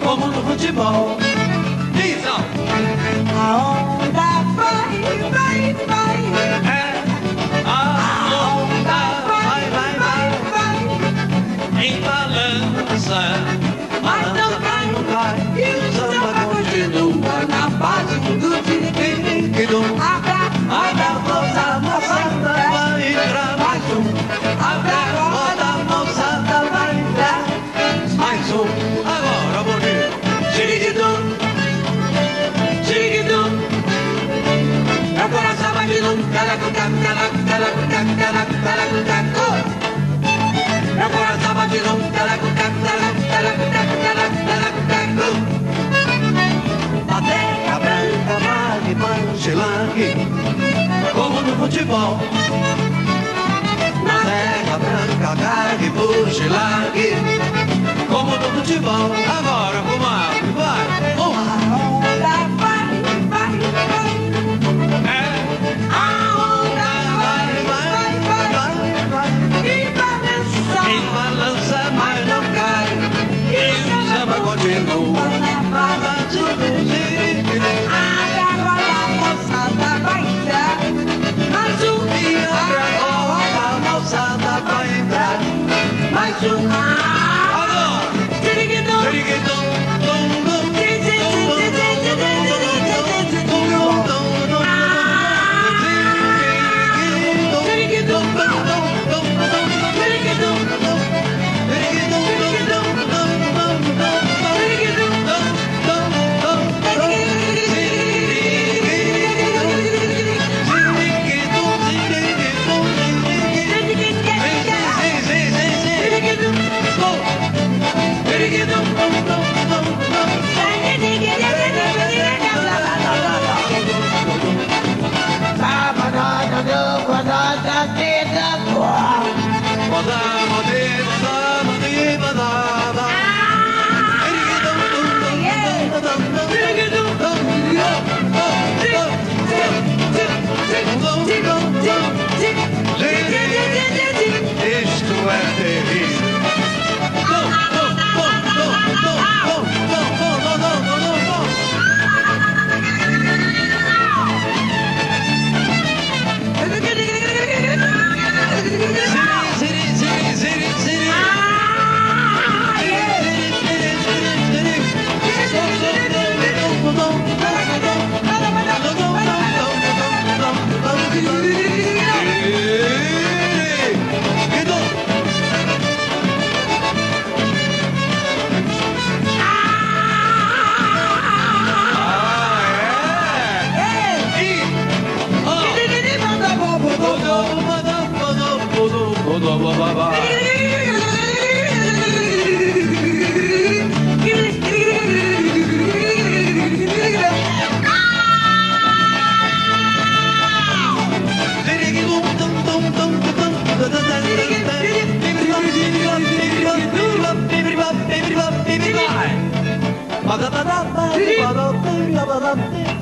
como no futebol. Diz, ó. A onda vai, vai, vai. É, a onda vai, vai, vai, vai. Em balança, agora tava de novo. Bandeira branca, nave, manchilangue, como no futebol. Bandeira branca, nave, manchilangue, como no futebol. Agora, comadre, vai, vamos lá. Samba continua. agora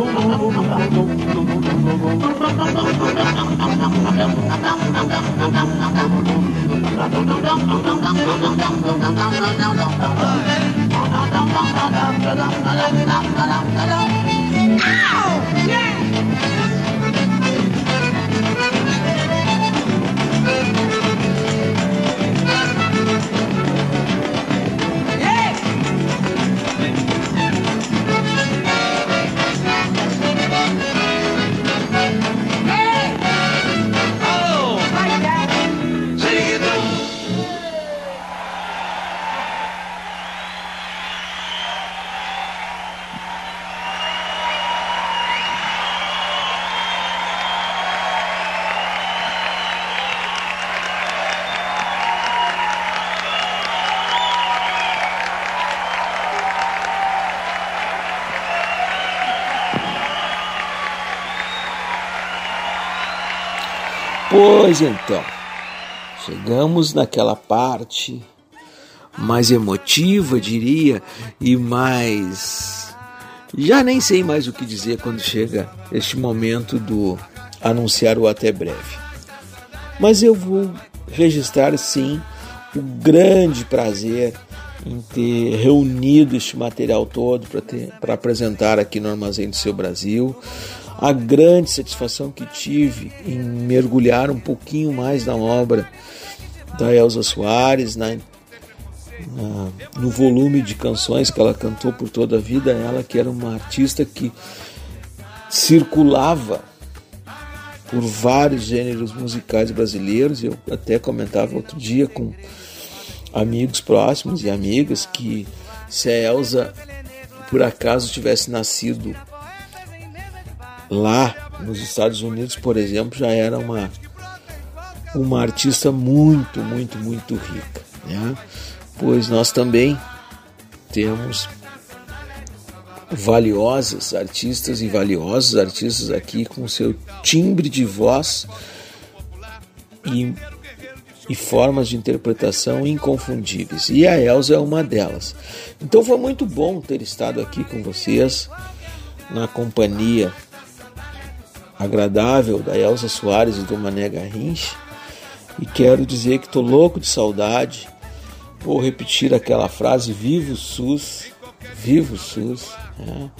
Ow! Yeah! Pois então, chegamos naquela parte mais emotiva, diria, e mais. Já nem sei mais o que dizer quando chega este momento do anunciar o até breve. Mas eu vou registrar sim o grande prazer em ter reunido este material todo para apresentar aqui no Armazém do Seu Brasil a grande satisfação que tive em mergulhar um pouquinho mais na obra da Elza Soares, na, no volume de canções que ela cantou por toda a vida, ela que era uma artista que circulava por vários gêneros musicais brasileiros. Eu até comentava outro dia com amigos próximos e amigas que se a Elsa por acaso tivesse nascido lá nos Estados Unidos, por exemplo, já era uma uma artista muito, muito, muito rica, né? Pois nós também temos valiosas artistas e valiosos artistas aqui com seu timbre de voz e, e formas de interpretação inconfundíveis. E a Elsa é uma delas. Então foi muito bom ter estado aqui com vocês na companhia agradável da Elsa Soares e do Mané Garrincha. E quero dizer que estou louco de saudade. Vou repetir aquela frase: Viva o SUS, viva o SUS. Né?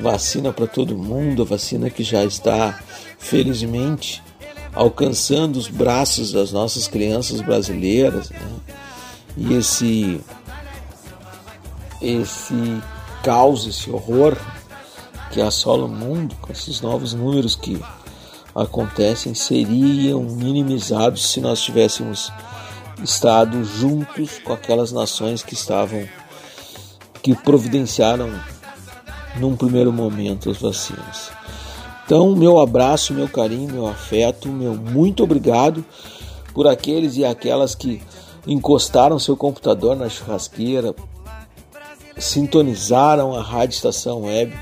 Vacina para todo mundo, vacina que já está, felizmente, alcançando os braços das nossas crianças brasileiras. Né? E esse, esse caos, esse horror que assola o mundo, com esses novos números que acontecem, seriam minimizados se nós tivéssemos estado juntos com aquelas nações que estavam, que providenciaram num primeiro momento as vacinas. Então, meu abraço, meu carinho, meu afeto, meu muito obrigado por aqueles e aquelas que encostaram seu computador na churrasqueira, sintonizaram a Rádio Estação Web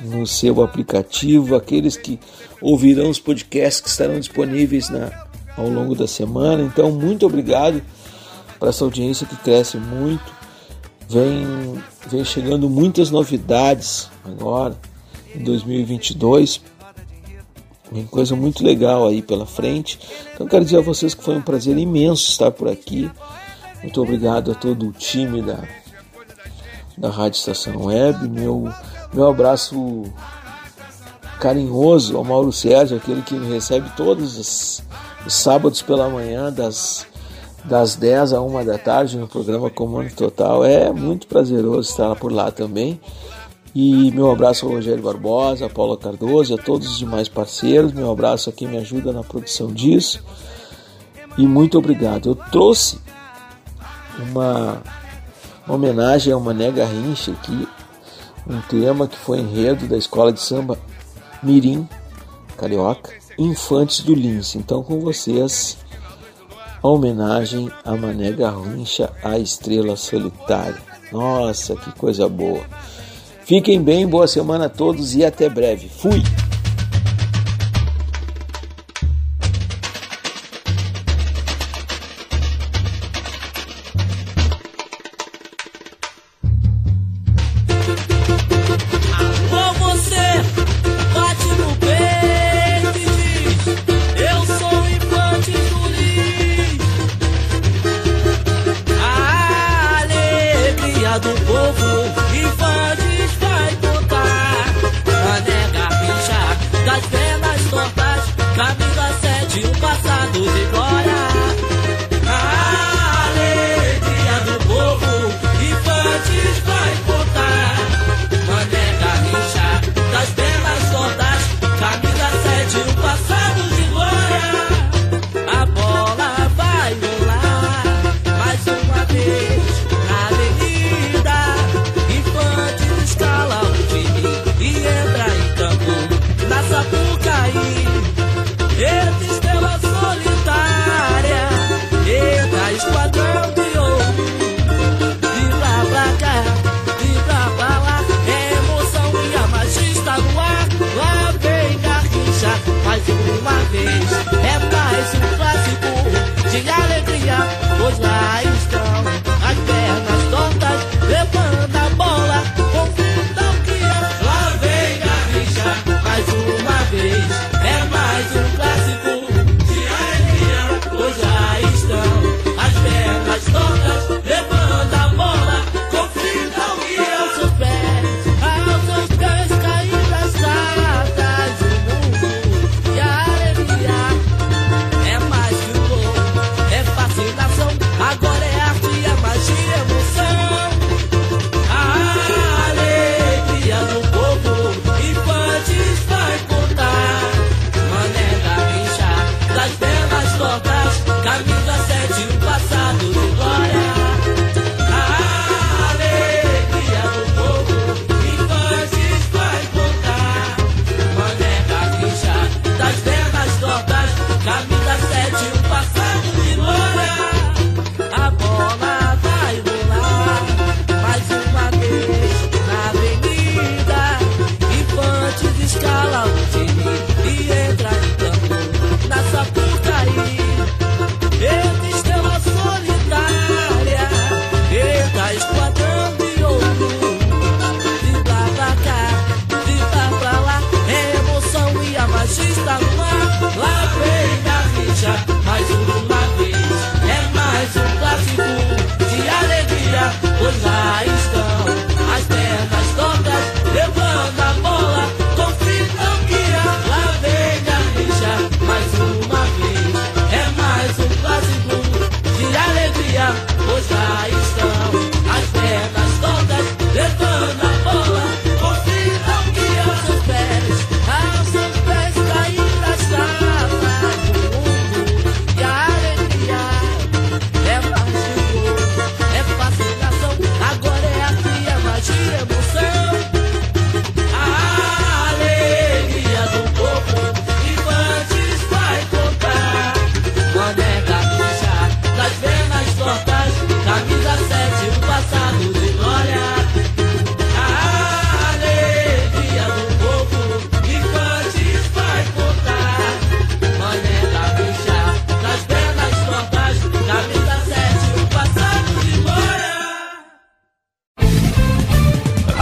no seu aplicativo, aqueles que ouvirão os podcasts que estarão disponíveis na, ao longo da semana. Então, muito obrigado para essa audiência que cresce muito. Vem, vem chegando muitas novidades agora em 2022. Vem coisa muito legal aí pela frente. Então, quero dizer a vocês que foi um prazer imenso estar por aqui. Muito obrigado a todo o time da, da Rádio Estação Web. Meu meu abraço carinhoso ao Mauro Sérgio, aquele que me recebe todos os, os sábados pela manhã, das, das 10 a 1 da tarde, no programa Comando Total. É muito prazeroso estar por lá também. E meu abraço ao Rogério Barbosa, a Paula Cardoso, a todos os demais parceiros. Meu abraço a quem me ajuda na produção disso. E muito obrigado. Eu trouxe uma, uma homenagem a uma nega rincha que um tema que foi enredo da escola de samba Mirim Carioca, Infantes do Lince. Então, com vocês, a homenagem a Mané Garrincha, a estrela solitária. Nossa, que coisa boa! Fiquem bem, boa semana a todos e até breve. Fui!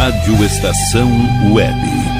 Rádio Estação Web.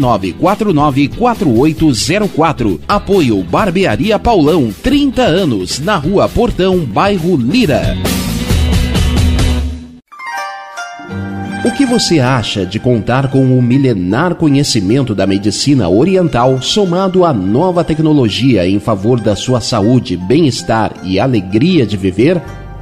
99494804. Apoio Barbearia Paulão, 30 anos, na Rua Portão, bairro Lira. O que você acha de contar com o milenar conhecimento da medicina oriental somado à nova tecnologia em favor da sua saúde, bem-estar e alegria de viver?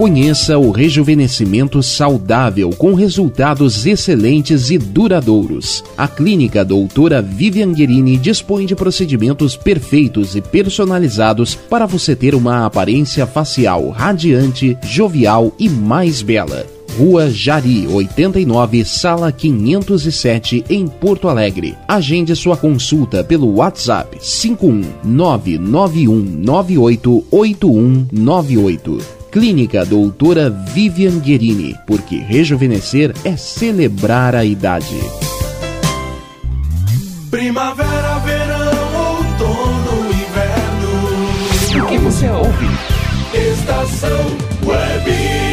Conheça o rejuvenescimento saudável com resultados excelentes e duradouros. A clínica doutora Vivian Guerini dispõe de procedimentos perfeitos e personalizados para você ter uma aparência facial radiante, jovial e mais bela. Rua Jari, 89, sala 507, em Porto Alegre. Agende sua consulta pelo WhatsApp 51991988198. Clínica Doutora Vivian Guerini, porque rejuvenescer é celebrar a idade. Primavera, verão, outono, inverno. O que você ouve? Estação Web.